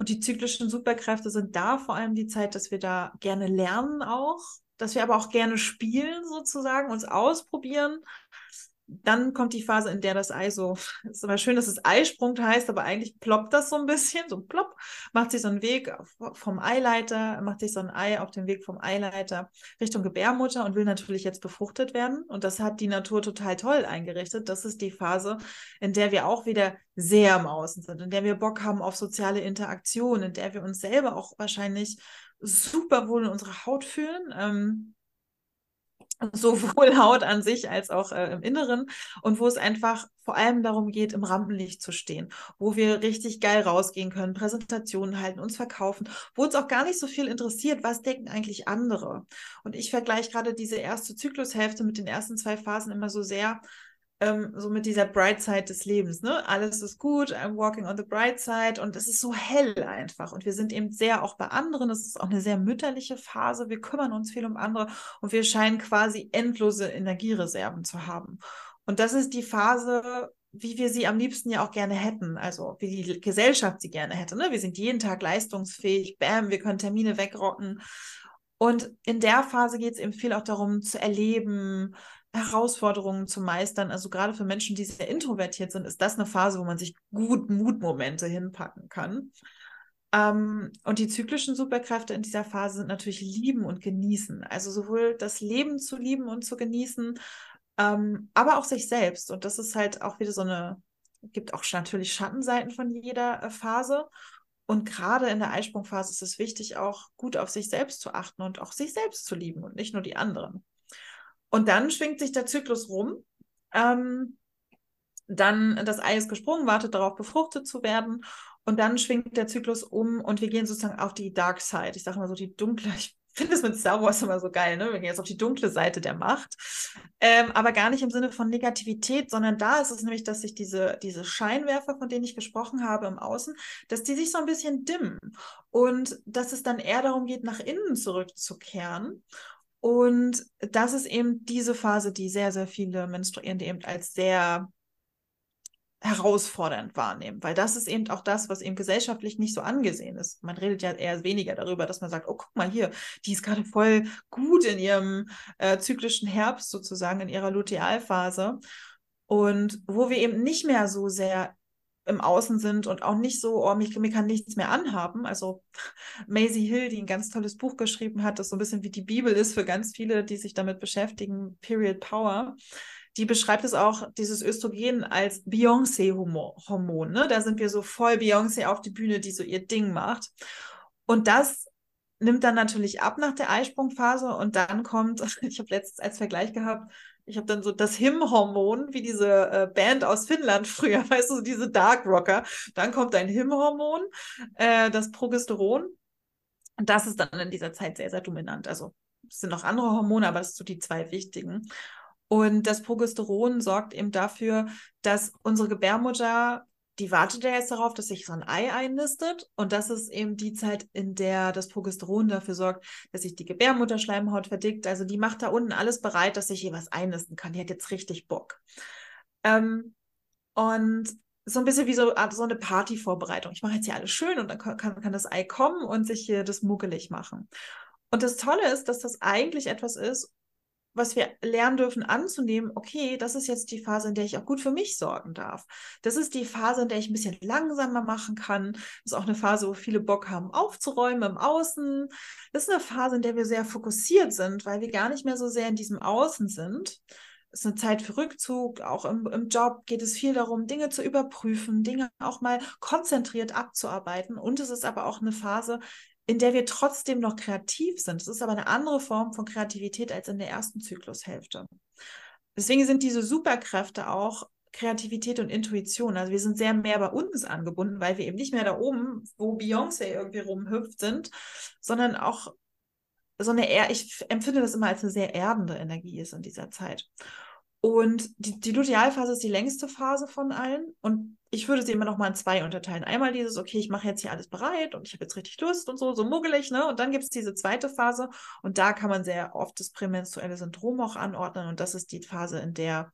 Und die zyklischen Superkräfte sind da vor allem die Zeit, dass wir da gerne lernen auch, dass wir aber auch gerne spielen sozusagen, uns ausprobieren dann kommt die Phase, in der das Ei so, ist immer schön, dass es Eisprung heißt, aber eigentlich ploppt das so ein bisschen, so plopp, macht sich so einen Weg vom Eileiter, macht sich so ein Ei auf dem Weg vom Eileiter Richtung Gebärmutter und will natürlich jetzt befruchtet werden. Und das hat die Natur total toll eingerichtet. Das ist die Phase, in der wir auch wieder sehr im Außen sind, in der wir Bock haben auf soziale Interaktion, in der wir uns selber auch wahrscheinlich super wohl in unserer Haut fühlen. Ähm, sowohl Haut an sich als auch äh, im Inneren und wo es einfach vor allem darum geht, im Rampenlicht zu stehen, wo wir richtig geil rausgehen können, Präsentationen halten, uns verkaufen, wo uns auch gar nicht so viel interessiert, was denken eigentlich andere. Und ich vergleiche gerade diese erste Zyklushälfte mit den ersten zwei Phasen immer so sehr ähm, so mit dieser Bright Side des Lebens. Ne? Alles ist gut, I'm walking on the bright side und es ist so hell einfach. Und wir sind eben sehr auch bei anderen. Es ist auch eine sehr mütterliche Phase. Wir kümmern uns viel um andere und wir scheinen quasi endlose Energiereserven zu haben. Und das ist die Phase, wie wir sie am liebsten ja auch gerne hätten, also wie die Gesellschaft sie gerne hätte. Ne? Wir sind jeden Tag leistungsfähig, bam, wir können Termine wegrocken. Und in der Phase geht es eben viel auch darum zu erleben, Herausforderungen zu meistern. Also gerade für Menschen, die sehr introvertiert sind, ist das eine Phase, wo man sich gut Mutmomente hinpacken kann. Ähm, und die zyklischen Superkräfte in dieser Phase sind natürlich lieben und genießen. Also sowohl das Leben zu lieben und zu genießen, ähm, aber auch sich selbst. Und das ist halt auch wieder so eine, gibt auch natürlich Schattenseiten von jeder äh, Phase. Und gerade in der Eisprungphase ist es wichtig, auch gut auf sich selbst zu achten und auch sich selbst zu lieben und nicht nur die anderen. Und dann schwingt sich der Zyklus rum. Ähm, dann das Ei ist gesprungen, wartet darauf, befruchtet zu werden. Und dann schwingt der Zyklus um und wir gehen sozusagen auf die Dark Side. Ich sage mal so die dunkle, ich finde es mit Star Wars immer so geil, ne? Wir gehen jetzt auf die dunkle Seite der Macht. Ähm, aber gar nicht im Sinne von Negativität, sondern da ist es nämlich, dass sich diese, diese Scheinwerfer, von denen ich gesprochen habe im Außen, dass die sich so ein bisschen dimmen. Und dass es dann eher darum geht, nach innen zurückzukehren und das ist eben diese Phase, die sehr, sehr viele Menstruierende eben als sehr herausfordernd wahrnehmen, weil das ist eben auch das, was eben gesellschaftlich nicht so angesehen ist. Man redet ja eher weniger darüber, dass man sagt, oh, guck mal hier, die ist gerade voll gut in ihrem äh, zyklischen Herbst sozusagen, in ihrer Lutealphase. Und wo wir eben nicht mehr so sehr im Außen sind und auch nicht so, oh, mich, mir kann nichts mehr anhaben. Also Maisie Hill, die ein ganz tolles Buch geschrieben hat, das so ein bisschen wie die Bibel ist für ganz viele, die sich damit beschäftigen, Period Power. Die beschreibt es auch, dieses Östrogen als Beyoncé-Hormon. Ne? Da sind wir so voll Beyoncé auf die Bühne, die so ihr Ding macht. Und das nimmt dann natürlich ab nach der Eisprungphase und dann kommt, ich habe letztens als Vergleich gehabt, ich habe dann so das Him-Hormon, wie diese äh, Band aus Finnland früher, weißt du, diese Dark Rocker. Dann kommt ein Him-Hormon, äh, das Progesteron. Und das ist dann in dieser Zeit sehr, sehr dominant. Also es sind noch andere Hormone, aber das sind so die zwei wichtigen. Und das Progesteron sorgt eben dafür, dass unsere Gebärmutter die wartet ja jetzt darauf, dass sich so ein Ei einnistet. Und das ist eben die Zeit, in der das Progesteron dafür sorgt, dass sich die Gebärmutterschleimhaut verdickt. Also die macht da unten alles bereit, dass sich hier was einnisten kann. Die hat jetzt richtig Bock. Ähm, und so ein bisschen wie so, so eine Partyvorbereitung. Ich mache jetzt hier alles schön und dann kann, kann das Ei kommen und sich hier das muggelig machen. Und das Tolle ist, dass das eigentlich etwas ist, was wir lernen dürfen anzunehmen, okay, das ist jetzt die Phase, in der ich auch gut für mich sorgen darf. Das ist die Phase, in der ich ein bisschen langsamer machen kann. Das ist auch eine Phase, wo viele Bock haben, aufzuräumen im Außen. Das ist eine Phase, in der wir sehr fokussiert sind, weil wir gar nicht mehr so sehr in diesem Außen sind. Es ist eine Zeit für Rückzug. Auch im, im Job geht es viel darum, Dinge zu überprüfen, Dinge auch mal konzentriert abzuarbeiten. Und es ist aber auch eine Phase, in der wir trotzdem noch kreativ sind. Es ist aber eine andere Form von Kreativität als in der ersten Zyklushälfte. Deswegen sind diese Superkräfte auch Kreativität und Intuition. Also wir sind sehr mehr bei uns angebunden, weil wir eben nicht mehr da oben, wo Beyoncé irgendwie rumhüpft sind, sondern auch so eine, er ich empfinde das immer als eine sehr erdende Energie ist in dieser Zeit. Und die, die Lutealphase ist die längste Phase von allen. Und ich würde sie immer noch mal in zwei unterteilen. Einmal dieses, okay, ich mache jetzt hier alles bereit und ich habe jetzt richtig Lust und so, so muggelig, ne? Und dann gibt es diese zweite Phase und da kann man sehr oft das prämenstruelle Syndrom auch anordnen. Und das ist die Phase, in der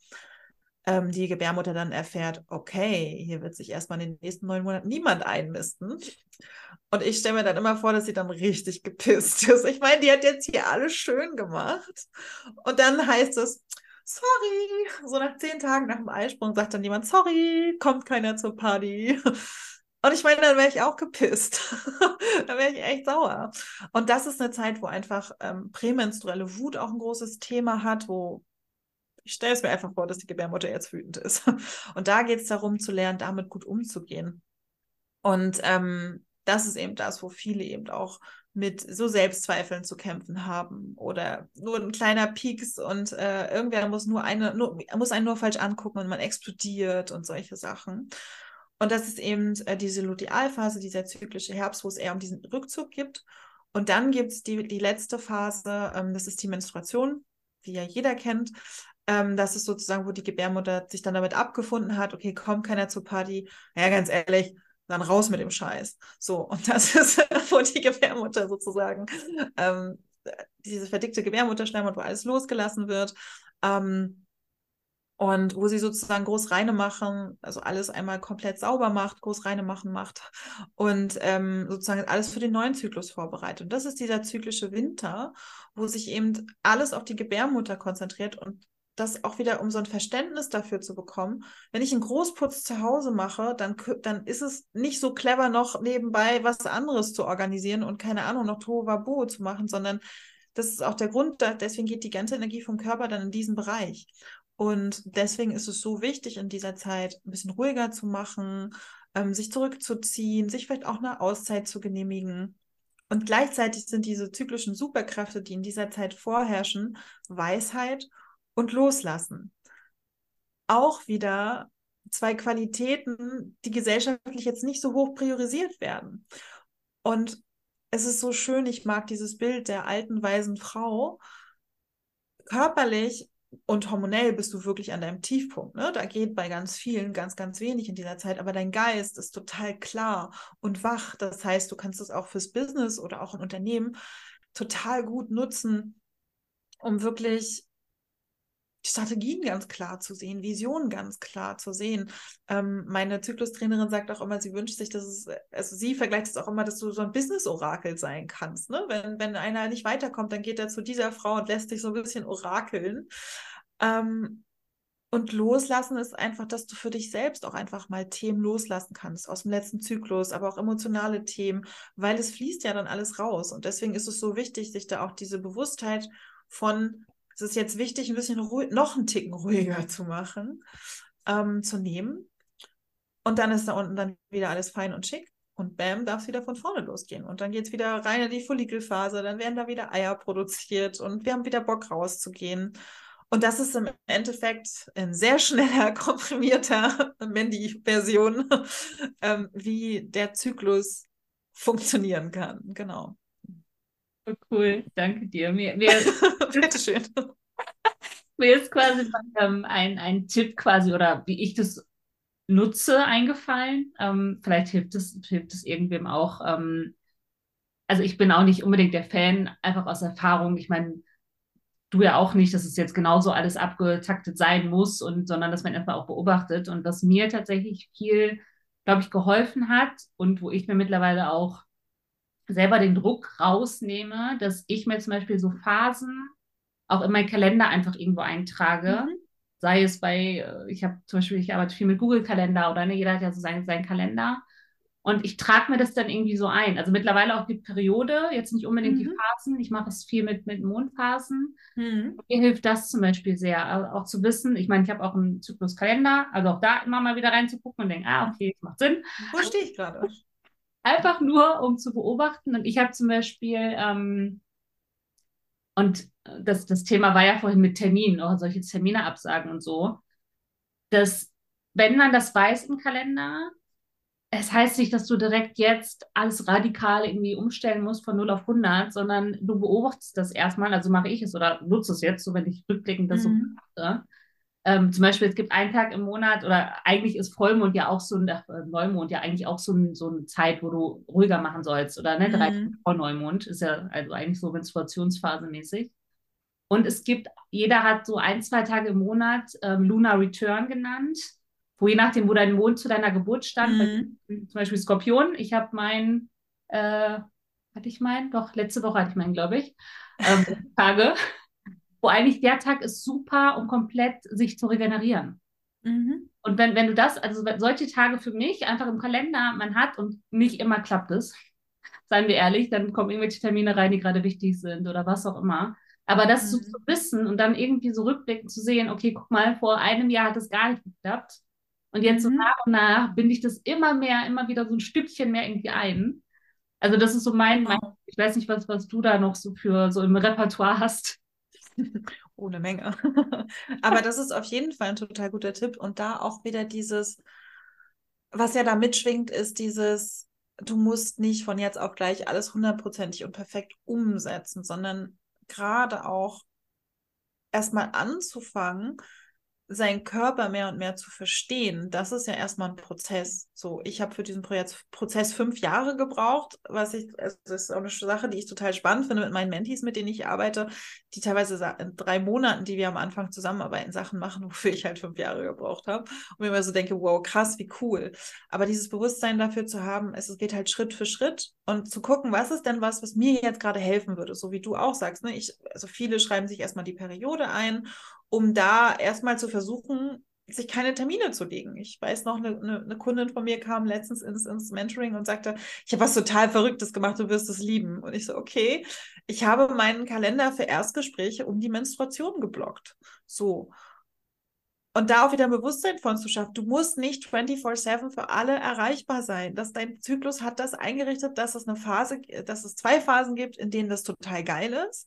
ähm, die Gebärmutter dann erfährt, okay, hier wird sich erstmal in den nächsten neun Monaten niemand einmisten. Und ich stelle mir dann immer vor, dass sie dann richtig gepisst ist. Ich meine, die hat jetzt hier alles schön gemacht. Und dann heißt es, sorry. So nach zehn Tagen nach dem Eisprung sagt dann jemand, sorry, kommt keiner zur Party. Und ich meine, dann wäre ich auch gepisst. dann wäre ich echt sauer. Und das ist eine Zeit, wo einfach ähm, prämenstruelle Wut auch ein großes Thema hat, wo ich stelle es mir einfach vor, dass die Gebärmutter jetzt wütend ist. Und da geht es darum zu lernen, damit gut umzugehen. Und ähm, das ist eben das, wo viele eben auch mit so Selbstzweifeln zu kämpfen haben oder nur ein kleiner Pieks und äh, irgendwer muss nur eine, nur, muss einen nur falsch angucken und man explodiert und solche Sachen. Und das ist eben äh, diese Lutealphase, dieser zyklische Herbst, wo es eher um diesen Rückzug gibt. Und dann gibt es die, die letzte Phase, ähm, das ist die Menstruation, wie ja jeder kennt. Ähm, das ist sozusagen, wo die Gebärmutter sich dann damit abgefunden hat, okay, kommt keiner zur Party. Ja, ganz ehrlich, dann raus mit dem Scheiß. So, und das ist, wo die Gebärmutter sozusagen, ähm, diese verdickte Gebärmutterschleimhaut, wo alles losgelassen wird. Ähm, und wo sie sozusagen groß reine machen, also alles einmal komplett sauber macht, groß reine machen macht und ähm, sozusagen alles für den neuen Zyklus vorbereitet. Und das ist dieser zyklische Winter, wo sich eben alles auf die Gebärmutter konzentriert und das auch wieder, um so ein Verständnis dafür zu bekommen. Wenn ich einen Großputz zu Hause mache, dann, dann ist es nicht so clever, noch nebenbei was anderes zu organisieren und keine Ahnung, noch Tohuwabohu zu machen, sondern das ist auch der Grund, deswegen geht die ganze Energie vom Körper dann in diesen Bereich. Und deswegen ist es so wichtig, in dieser Zeit ein bisschen ruhiger zu machen, ähm, sich zurückzuziehen, sich vielleicht auch eine Auszeit zu genehmigen. Und gleichzeitig sind diese zyklischen Superkräfte, die in dieser Zeit vorherrschen, Weisheit und Loslassen. Auch wieder zwei Qualitäten, die gesellschaftlich jetzt nicht so hoch priorisiert werden. Und es ist so schön, ich mag dieses Bild der alten, weisen Frau. Körperlich und hormonell bist du wirklich an deinem Tiefpunkt. Ne? Da geht bei ganz vielen ganz, ganz wenig in dieser Zeit, aber dein Geist ist total klar und wach. Das heißt, du kannst es auch fürs Business oder auch ein Unternehmen total gut nutzen, um wirklich Strategien ganz klar zu sehen, Visionen ganz klar zu sehen. Ähm, meine Zyklustrainerin sagt auch immer, sie wünscht sich, dass es, also sie vergleicht es auch immer, dass du so ein Business-Orakel sein kannst. Ne? Wenn, wenn einer nicht weiterkommt, dann geht er zu dieser Frau und lässt sich so ein bisschen orakeln. Ähm, und loslassen ist einfach, dass du für dich selbst auch einfach mal Themen loslassen kannst aus dem letzten Zyklus, aber auch emotionale Themen, weil es fließt ja dann alles raus. Und deswegen ist es so wichtig, sich da auch diese Bewusstheit von es ist jetzt wichtig, ein bisschen noch einen Ticken ruhiger zu machen, ähm, zu nehmen. Und dann ist da unten dann wieder alles fein und schick. Und bam, darf es wieder von vorne losgehen. Und dann geht es wieder rein in die Follikelphase, dann werden da wieder Eier produziert und wir haben wieder Bock rauszugehen. Und das ist im Endeffekt ein sehr schneller, komprimierter Mandy-Version, ähm, wie der Zyklus funktionieren kann. Genau. Oh, cool, danke dir. Mir, mir Bitteschön. mir ist quasi ähm, ein, ein Tipp quasi oder wie ich das nutze eingefallen. Ähm, vielleicht hilft es, hilft es irgendwem auch. Ähm, also ich bin auch nicht unbedingt der Fan, einfach aus Erfahrung. Ich meine, du ja auch nicht, dass es jetzt genauso alles abgetaktet sein muss und sondern dass man erstmal auch beobachtet. Und was mir tatsächlich viel, glaube ich, geholfen hat und wo ich mir mittlerweile auch selber den Druck rausnehme, dass ich mir zum Beispiel so Phasen auch in meinen Kalender einfach irgendwo eintrage. Mhm. Sei es bei, äh, ich habe zum Beispiel, ich arbeite viel mit Google-Kalender oder ne, jeder hat ja so seinen, seinen Kalender. Und ich trage mir das dann irgendwie so ein. Also mittlerweile auch die Periode, jetzt nicht unbedingt mhm. die Phasen. Ich mache es viel mit, mit Mondphasen. Mhm. Mir hilft das zum Beispiel sehr, also auch zu wissen. Ich meine, ich habe auch einen Zykluskalender, also auch da immer mal wieder reinzugucken und denken, ah, okay, das macht Sinn. Wo stehe ich gerade? Einfach nur, um zu beobachten. Und ich habe zum Beispiel, ähm, und das, das Thema war ja vorhin mit Terminen, auch solche Termine absagen und so, dass wenn man das weiß im Kalender, es heißt nicht, dass du direkt jetzt alles radikal irgendwie umstellen musst von 0 auf 100, sondern du beobachtest das erstmal, also mache ich es oder nutze es jetzt, so wenn ich rückblickend das mhm. so mache. Ähm, zum Beispiel, es gibt einen Tag im Monat oder eigentlich ist Vollmond ja auch so ein, äh, Neumond ja eigentlich auch so, ein, so eine Zeit, wo du ruhiger machen sollst oder ne, drei mhm. vor Neumond ist ja also eigentlich so Menstruationsphase mäßig. Und es gibt, jeder hat so ein, zwei Tage im Monat ähm, Lunar Return genannt wo je nachdem, wo dein Mond zu deiner Geburt stand, mhm. zum Beispiel Skorpion, ich habe meinen, äh, hatte ich meinen? Doch, letzte Woche hatte ich meinen, glaube ich, ähm, Tage, wo eigentlich der Tag ist super, um komplett sich zu regenerieren. Mhm. Und wenn, wenn du das, also solche Tage für mich einfach im Kalender man hat und nicht immer klappt es, seien wir ehrlich, dann kommen irgendwelche Termine rein, die gerade wichtig sind oder was auch immer. Aber das mhm. so zu wissen und dann irgendwie so rückblickend zu sehen, okay, guck mal, vor einem Jahr hat es gar nicht geklappt. Und jetzt mhm. so nach und nach binde ich das immer mehr, immer wieder so ein Stückchen mehr irgendwie ein. Also das ist so mein, mein genau. ich weiß nicht, was, was du da noch so für so im Repertoire hast. Ohne Menge. Aber das ist auf jeden Fall ein total guter Tipp. Und da auch wieder dieses, was ja da mitschwingt, ist dieses, du musst nicht von jetzt auf gleich alles hundertprozentig und perfekt umsetzen, sondern gerade auch erstmal anzufangen, seinen Körper mehr und mehr zu verstehen, das ist ja erstmal ein Prozess. So, ich habe für diesen Prozess fünf Jahre gebraucht, was ich, also das ist auch eine Sache, die ich total spannend finde mit meinen Mentees, mit denen ich arbeite, die teilweise in drei Monaten, die wir am Anfang zusammenarbeiten, Sachen machen, wofür ich halt fünf Jahre gebraucht habe. Und mir immer so denke, wow, krass, wie cool. Aber dieses Bewusstsein dafür zu haben, es, geht halt Schritt für Schritt und zu gucken, was ist denn was, was mir jetzt gerade helfen würde, so wie du auch sagst. Ne? Ich, also viele schreiben sich erstmal die Periode ein um da erstmal zu versuchen, sich keine Termine zu legen. Ich weiß noch, eine, eine, eine Kundin von mir kam letztens ins, ins Mentoring und sagte, ich habe was total Verrücktes gemacht, du wirst es lieben. Und ich so, okay, ich habe meinen Kalender für Erstgespräche um die Menstruation geblockt. So. Und da auch wieder ein Bewusstsein von zu schaffen. Du musst nicht 24-7 für alle erreichbar sein. Dass dein Zyklus hat das eingerichtet, dass es eine Phase, dass es zwei Phasen gibt, in denen das total geil ist.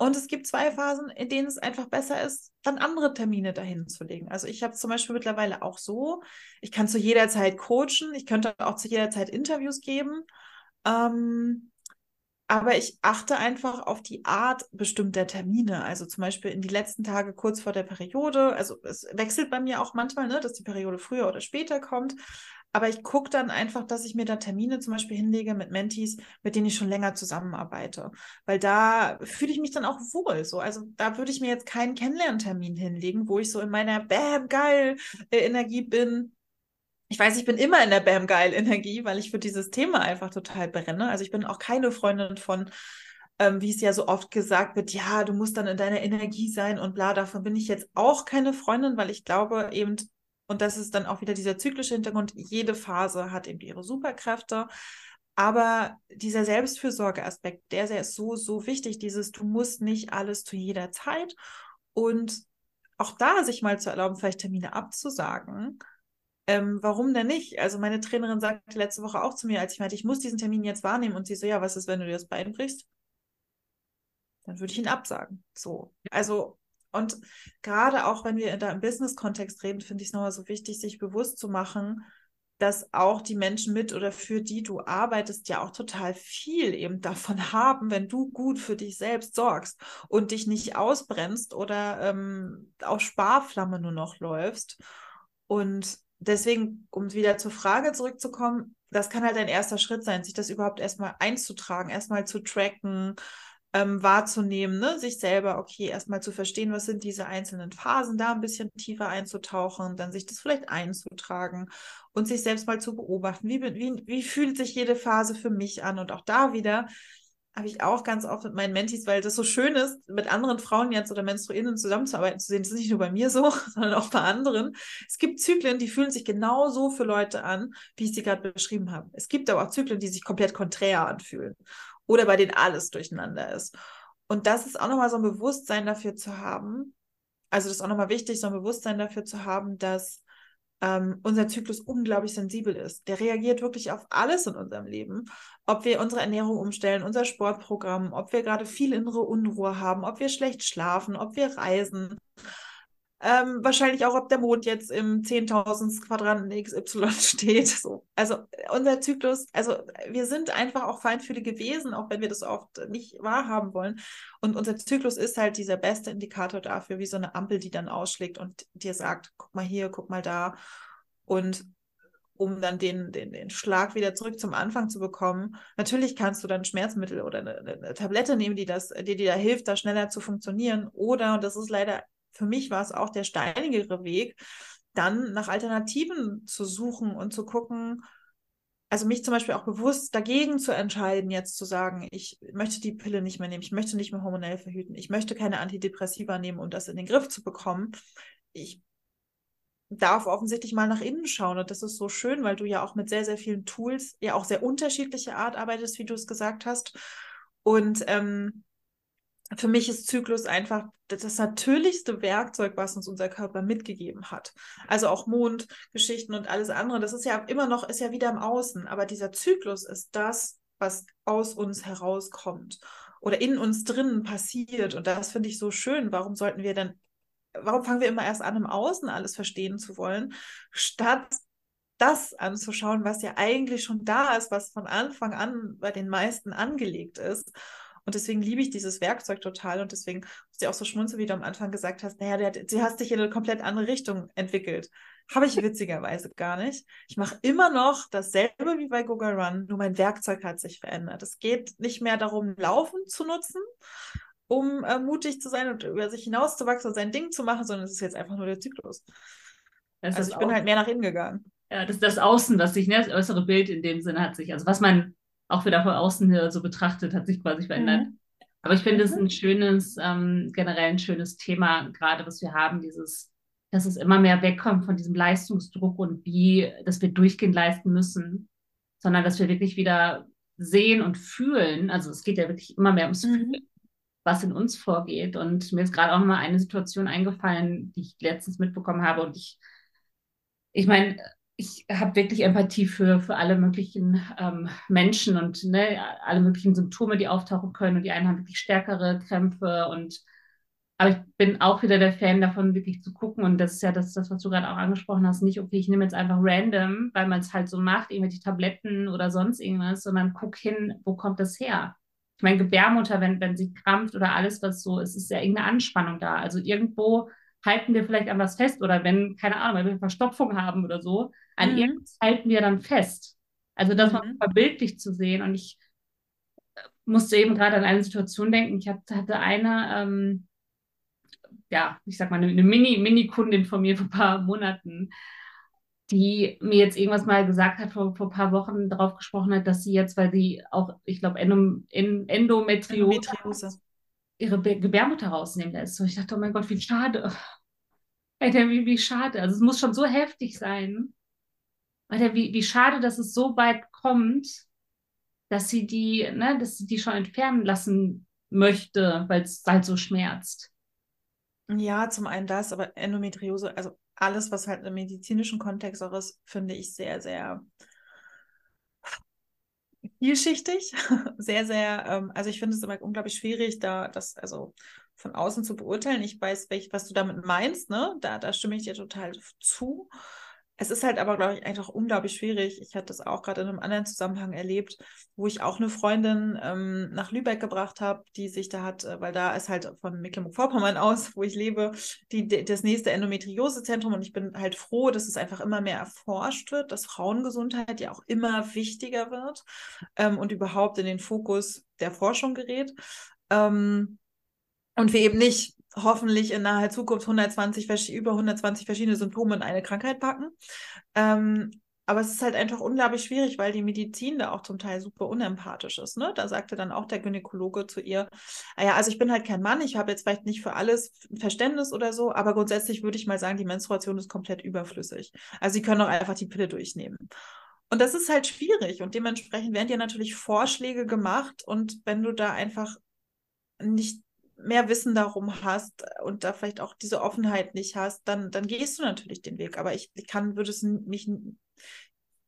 Und es gibt zwei Phasen, in denen es einfach besser ist, dann andere Termine dahin zu legen. Also ich habe zum Beispiel mittlerweile auch so, ich kann zu jeder Zeit coachen, ich könnte auch zu jeder Zeit Interviews geben. Ähm, aber ich achte einfach auf die Art bestimmter Termine. Also zum Beispiel in die letzten Tage kurz vor der Periode. Also es wechselt bei mir auch manchmal, ne, dass die Periode früher oder später kommt. Aber ich gucke dann einfach, dass ich mir da Termine zum Beispiel hinlege mit Mentees, mit denen ich schon länger zusammenarbeite. Weil da fühle ich mich dann auch wohl. So. Also da würde ich mir jetzt keinen Kennenlerntermin hinlegen, wo ich so in meiner Bam, geil äh, Energie bin. Ich weiß, ich bin immer in der Bam, geil Energie, weil ich für dieses Thema einfach total brenne. Also ich bin auch keine Freundin von, ähm, wie es ja so oft gesagt wird, ja, du musst dann in deiner Energie sein und bla, davon bin ich jetzt auch keine Freundin, weil ich glaube eben, und das ist dann auch wieder dieser zyklische Hintergrund. Jede Phase hat eben ihre Superkräfte. Aber dieser Selbstfürsorgeaspekt, der, der ist so, so wichtig. Dieses, du musst nicht alles zu jeder Zeit. Und auch da sich mal zu erlauben, vielleicht Termine abzusagen, ähm, warum denn nicht? Also meine Trainerin sagte letzte Woche auch zu mir, als ich meinte, ich muss diesen Termin jetzt wahrnehmen und sie so, ja, was ist, wenn du dir das Bein brichst? Dann würde ich ihn absagen. So. Also, und gerade auch wenn wir da im Business-Kontext reden, finde ich es nochmal so wichtig, sich bewusst zu machen, dass auch die Menschen mit oder für die du arbeitest ja auch total viel eben davon haben, wenn du gut für dich selbst sorgst und dich nicht ausbrennst oder ähm, auf Sparflamme nur noch läufst. Und deswegen, um wieder zur Frage zurückzukommen, das kann halt ein erster Schritt sein, sich das überhaupt erstmal einzutragen, erstmal zu tracken, ähm, wahrzunehmen, ne? sich selber, okay, erstmal zu verstehen, was sind diese einzelnen Phasen, da ein bisschen tiefer einzutauchen, dann sich das vielleicht einzutragen und sich selbst mal zu beobachten, wie, wie, wie fühlt sich jede Phase für mich an und auch da wieder habe ich auch ganz oft mit meinen Mentis, weil das so schön ist, mit anderen Frauen jetzt oder Menstruierenden zusammenzuarbeiten, zu sehen, das ist nicht nur bei mir so, sondern auch bei anderen. Es gibt Zyklen, die fühlen sich genauso für Leute an, wie ich sie gerade beschrieben habe. Es gibt aber auch Zyklen, die sich komplett konträr anfühlen oder bei denen alles durcheinander ist. Und das ist auch nochmal so ein Bewusstsein dafür zu haben. Also das ist auch nochmal wichtig, so ein Bewusstsein dafür zu haben, dass ähm, unser Zyklus unglaublich sensibel ist. Der reagiert wirklich auf alles in unserem Leben. Ob wir unsere Ernährung umstellen, unser Sportprogramm, ob wir gerade viel innere Unruhe haben, ob wir schlecht schlafen, ob wir reisen, ähm, wahrscheinlich auch, ob der Mond jetzt im 10.000 Quadranten XY steht. So. Also unser Zyklus, also wir sind einfach auch feinfühlige Gewesen, auch wenn wir das oft nicht wahrhaben wollen. Und unser Zyklus ist halt dieser beste Indikator dafür, wie so eine Ampel, die dann ausschlägt und dir sagt, guck mal hier, guck mal da. Und um dann den, den, den Schlag wieder zurück zum Anfang zu bekommen. Natürlich kannst du dann Schmerzmittel oder eine, eine Tablette nehmen, die das, die dir da hilft, da schneller zu funktionieren. Oder, und das ist leider für mich war es auch der steinigere Weg, dann nach Alternativen zu suchen und zu gucken, also mich zum Beispiel auch bewusst dagegen zu entscheiden, jetzt zu sagen, ich möchte die Pille nicht mehr nehmen, ich möchte nicht mehr hormonell verhüten, ich möchte keine Antidepressiva nehmen, um das in den Griff zu bekommen. Ich darf offensichtlich mal nach innen schauen und das ist so schön, weil du ja auch mit sehr, sehr vielen Tools ja auch sehr unterschiedliche Art arbeitest, wie du es gesagt hast. Und ähm, für mich ist Zyklus einfach das natürlichste Werkzeug, was uns unser Körper mitgegeben hat. Also auch Mondgeschichten und alles andere, das ist ja immer noch, ist ja wieder im Außen, aber dieser Zyklus ist das, was aus uns herauskommt oder in uns drinnen passiert. Und das finde ich so schön. Warum sollten wir dann, warum fangen wir immer erst an, im Außen alles verstehen zu wollen, statt das anzuschauen, was ja eigentlich schon da ist, was von Anfang an bei den meisten angelegt ist. Und deswegen liebe ich dieses Werkzeug total. Und deswegen ist ja auch so schmunzel, wie du am Anfang gesagt hast, naja, du hast dich in eine komplett andere Richtung entwickelt. Habe ich witzigerweise gar nicht. Ich mache immer noch dasselbe wie bei Google Run, nur mein Werkzeug hat sich verändert. Es geht nicht mehr darum, Laufen zu nutzen, um äh, mutig zu sein und über sich hinauszuwachsen und sein Ding zu machen, sondern es ist jetzt einfach nur der Zyklus. Das also ich bin halt mehr nach innen gegangen. Ja, das ist das Außen, was sich, ne, das äußere Bild in dem Sinne hat sich, also was man auch wieder von außen so betrachtet, hat sich quasi verändert. Mhm. Aber ich finde es mhm. ein schönes, ähm, generell ein schönes Thema, gerade was wir haben, dieses, dass es immer mehr wegkommt von diesem Leistungsdruck und wie, dass wir durchgehend leisten müssen, sondern dass wir wirklich wieder sehen und fühlen. Also es geht ja wirklich immer mehr ums mhm. Fühlen, was in uns vorgeht. Und mir ist gerade auch mal eine Situation eingefallen, die ich letztens mitbekommen habe. Und ich, ich meine, ich habe wirklich Empathie für, für alle möglichen ähm, Menschen und ne, alle möglichen Symptome, die auftauchen können. Und die einen haben wirklich stärkere Krämpfe und aber ich bin auch wieder der Fan davon, wirklich zu gucken. Und das ist ja das, das was du gerade auch angesprochen hast. Nicht, okay, ich nehme jetzt einfach random, weil man es halt so macht, irgendwelche Tabletten oder sonst irgendwas, sondern guck hin, wo kommt das her? Ich meine, Gebärmutter, wenn, wenn sie krampft oder alles, was so ist, ist ja irgendeine Anspannung da. Also irgendwo halten wir vielleicht an was fest oder wenn, keine Ahnung, wenn wir Verstopfung haben oder so, an mhm. irgendwas halten wir dann fest. Also das mhm. mal verbildlich zu sehen. Und ich äh, musste eben gerade an eine Situation denken. Ich hatte eine, ähm, ja, ich sag mal, eine, eine Mini-Mini-Kundin von mir vor ein paar Monaten, die mir jetzt irgendwas mal gesagt hat, vor, vor ein paar Wochen darauf gesprochen hat, dass sie jetzt, weil sie auch, ich glaube, Endom Endometriose, Endometriose ihre Gebärmutter rausnehmen lässt. So, ich dachte, oh mein Gott, wie schade. Alter, wie, wie schade. Also es muss schon so heftig sein. Alter, wie, wie schade, dass es so weit kommt, dass sie die, ne, dass sie die schon entfernen lassen möchte, weil es halt so schmerzt. Ja, zum einen das, aber Endometriose, also alles, was halt im medizinischen Kontext auch ist, finde ich sehr, sehr vielschichtig. Sehr, sehr, ähm, also ich finde es immer unglaublich schwierig, da das, also von außen zu beurteilen. Ich weiß, welch, was du damit meinst, ne? Da, da stimme ich dir total zu. Es ist halt aber, glaube ich, einfach unglaublich schwierig. Ich hatte das auch gerade in einem anderen Zusammenhang erlebt, wo ich auch eine Freundin ähm, nach Lübeck gebracht habe, die sich da hat, äh, weil da ist halt von Mecklenburg-Vorpommern aus, wo ich lebe, die, das nächste Endometriosezentrum und ich bin halt froh, dass es einfach immer mehr erforscht wird, dass Frauengesundheit ja auch immer wichtiger wird ähm, und überhaupt in den Fokus der Forschung gerät. Ähm, und wir eben nicht hoffentlich in naher Zukunft 120, über 120 verschiedene Symptome in eine Krankheit packen. Ähm, aber es ist halt einfach unglaublich schwierig, weil die Medizin da auch zum Teil super unempathisch ist. Ne? Da sagte dann auch der Gynäkologe zu ihr, ah ja, also ich bin halt kein Mann, ich habe jetzt vielleicht nicht für alles Verständnis oder so, aber grundsätzlich würde ich mal sagen, die Menstruation ist komplett überflüssig. Also sie können auch einfach die Pille durchnehmen. Und das ist halt schwierig und dementsprechend werden dir natürlich Vorschläge gemacht und wenn du da einfach nicht mehr Wissen darum hast und da vielleicht auch diese Offenheit nicht hast, dann, dann gehst du natürlich den Weg. Aber ich, ich kann, würde es mich,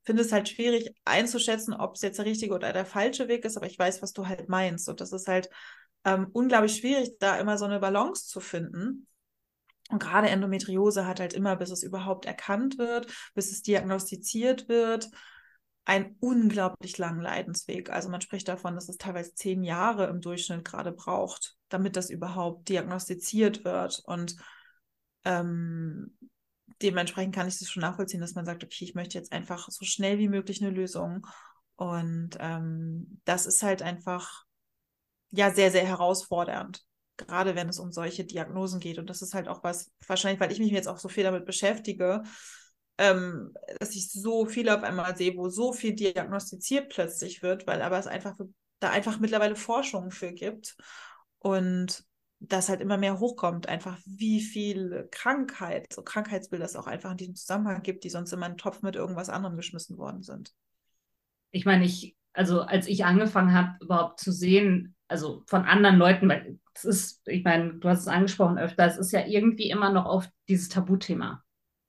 finde es halt schwierig einzuschätzen, ob es jetzt der richtige oder der falsche Weg ist, aber ich weiß, was du halt meinst. Und das ist halt ähm, unglaublich schwierig, da immer so eine Balance zu finden. Und gerade Endometriose hat halt immer, bis es überhaupt erkannt wird, bis es diagnostiziert wird, einen unglaublich langen Leidensweg. Also man spricht davon, dass es teilweise zehn Jahre im Durchschnitt gerade braucht, damit das überhaupt diagnostiziert wird. Und ähm, dementsprechend kann ich das schon nachvollziehen, dass man sagt, okay, ich möchte jetzt einfach so schnell wie möglich eine Lösung. Und ähm, das ist halt einfach ja sehr, sehr herausfordernd, gerade wenn es um solche Diagnosen geht. Und das ist halt auch was, wahrscheinlich, weil ich mich jetzt auch so viel damit beschäftige, ähm, dass ich so viel auf einmal sehe, wo so viel diagnostiziert plötzlich wird, weil aber es einfach da einfach mittlerweile Forschung für gibt und das halt immer mehr hochkommt, einfach wie viel Krankheit, so Krankheitsbilder es auch einfach in diesem Zusammenhang gibt, die sonst immer in einen Topf mit irgendwas anderem geschmissen worden sind. Ich meine, ich, also als ich angefangen habe, überhaupt zu sehen, also von anderen Leuten, weil es ist, ich meine, du hast es angesprochen öfter, es ist ja irgendwie immer noch oft dieses Tabuthema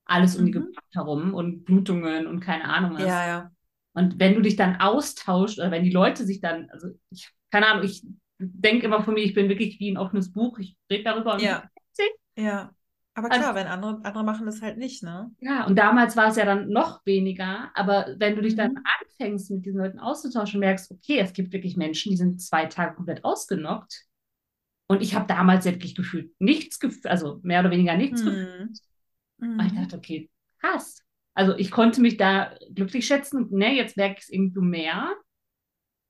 alles um die mhm. Geburt herum und Blutungen und keine Ahnung was. Ja, ja. Und wenn du dich dann austauscht oder wenn die Leute sich dann, also ich, keine Ahnung, ich denke immer von mir, ich bin wirklich wie ein offenes Buch, ich rede darüber und ja. ja. Aber klar, also, wenn andere, andere machen das halt nicht, ne? Ja, und damals war es ja dann noch weniger, aber wenn du dich dann mhm. anfängst, mit diesen Leuten auszutauschen, merkst, okay, es gibt wirklich Menschen, die sind zwei Tage komplett ausgenockt. Und ich habe damals wirklich gefühlt nichts, gef also mehr oder weniger nichts mhm. gefühlt. Mhm. Und ich dachte, okay, krass. Also ich konnte mich da glücklich schätzen. Ne, jetzt merke ich es irgendwie mehr.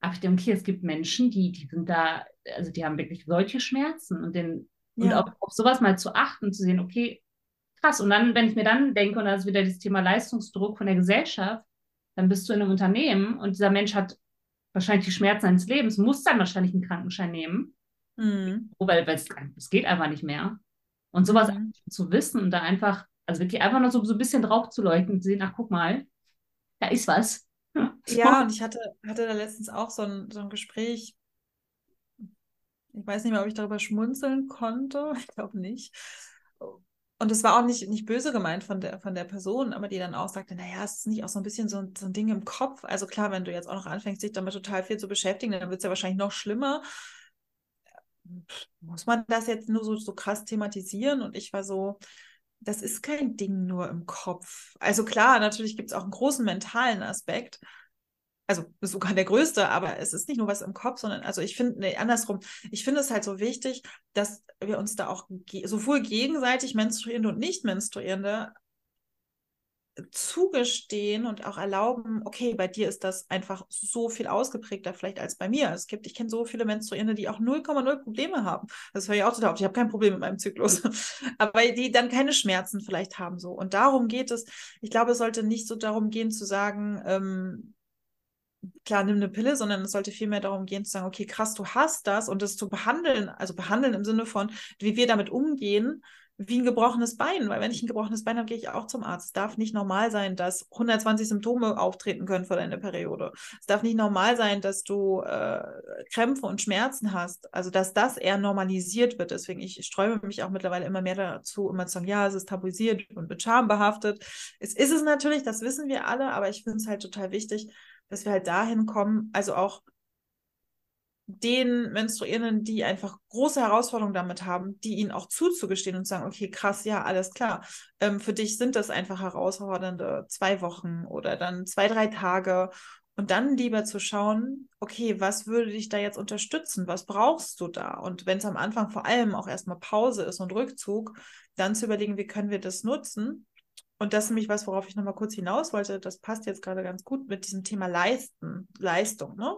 Aber ich denke, okay, es gibt Menschen, die, die sind da, also die haben wirklich solche Schmerzen und den, ja. und auch auf sowas mal zu achten, zu sehen, okay, krass. Und dann, wenn ich mir dann denke, und das ist wieder das Thema Leistungsdruck von der Gesellschaft, dann bist du in einem Unternehmen und dieser Mensch hat wahrscheinlich die Schmerzen seines Lebens, muss dann wahrscheinlich einen Krankenschein nehmen. Mhm. Weil es, geht einfach nicht mehr. Und sowas mhm. zu wissen und da einfach also wirklich einfach nur so, so ein bisschen drauf zu leuchten zu sehen, ach guck mal, da ist was. Ja, und ich hatte, hatte da letztens auch so ein, so ein Gespräch. Ich weiß nicht mehr, ob ich darüber schmunzeln konnte. Ich glaube nicht. Und es war auch nicht, nicht böse gemeint von der, von der Person, aber die dann auch sagte, naja, es ist nicht auch so ein bisschen so, so ein Ding im Kopf. Also klar, wenn du jetzt auch noch anfängst, dich damit total viel zu beschäftigen, dann wird es ja wahrscheinlich noch schlimmer. Muss man das jetzt nur so, so krass thematisieren? Und ich war so, das ist kein Ding nur im Kopf. Also klar, natürlich gibt es auch einen großen mentalen Aspekt. Also sogar der größte, aber es ist nicht nur was im Kopf, sondern also ich finde, nee, andersrum, ich finde es halt so wichtig, dass wir uns da auch sowohl gegenseitig Menstruierende und Nicht-Menstruierende zugestehen und auch erlauben, okay, bei dir ist das einfach so viel ausgeprägter vielleicht als bei mir. Es gibt, ich kenne so viele Menstruierende, die auch 0,0 Probleme haben. Das höre ich auch total oft. Ich habe kein Problem mit meinem Zyklus. Aber die dann keine Schmerzen vielleicht haben so. Und darum geht es. Ich glaube, es sollte nicht so darum gehen zu sagen, ähm, klar, nimm eine Pille, sondern es sollte vielmehr darum gehen zu sagen, okay, krass, du hast das und das zu behandeln, also behandeln im Sinne von, wie wir damit umgehen, wie ein gebrochenes Bein, weil wenn ich ein gebrochenes Bein habe, gehe ich auch zum Arzt. Es darf nicht normal sein, dass 120 Symptome auftreten können vor deiner Periode. Es darf nicht normal sein, dass du äh, Krämpfe und Schmerzen hast. Also dass das eher normalisiert wird. Deswegen ich sträube mich auch mittlerweile immer mehr dazu, immer zu sagen, ja, es ist tabuisiert und mit Scham behaftet. Es ist es natürlich, das wissen wir alle, aber ich finde es halt total wichtig, dass wir halt dahin kommen, also auch den Menstruierenden, die einfach große Herausforderungen damit haben, die ihnen auch zuzugestehen und sagen, okay, krass, ja, alles klar. Ähm, für dich sind das einfach herausfordernde zwei Wochen oder dann zwei, drei Tage. Und dann lieber zu schauen, okay, was würde dich da jetzt unterstützen? Was brauchst du da? Und wenn es am Anfang vor allem auch erstmal Pause ist und Rückzug, dann zu überlegen, wie können wir das nutzen? Und das ist nämlich was, worauf ich nochmal kurz hinaus wollte. Das passt jetzt gerade ganz gut mit diesem Thema Leisten, Leistung. Ne?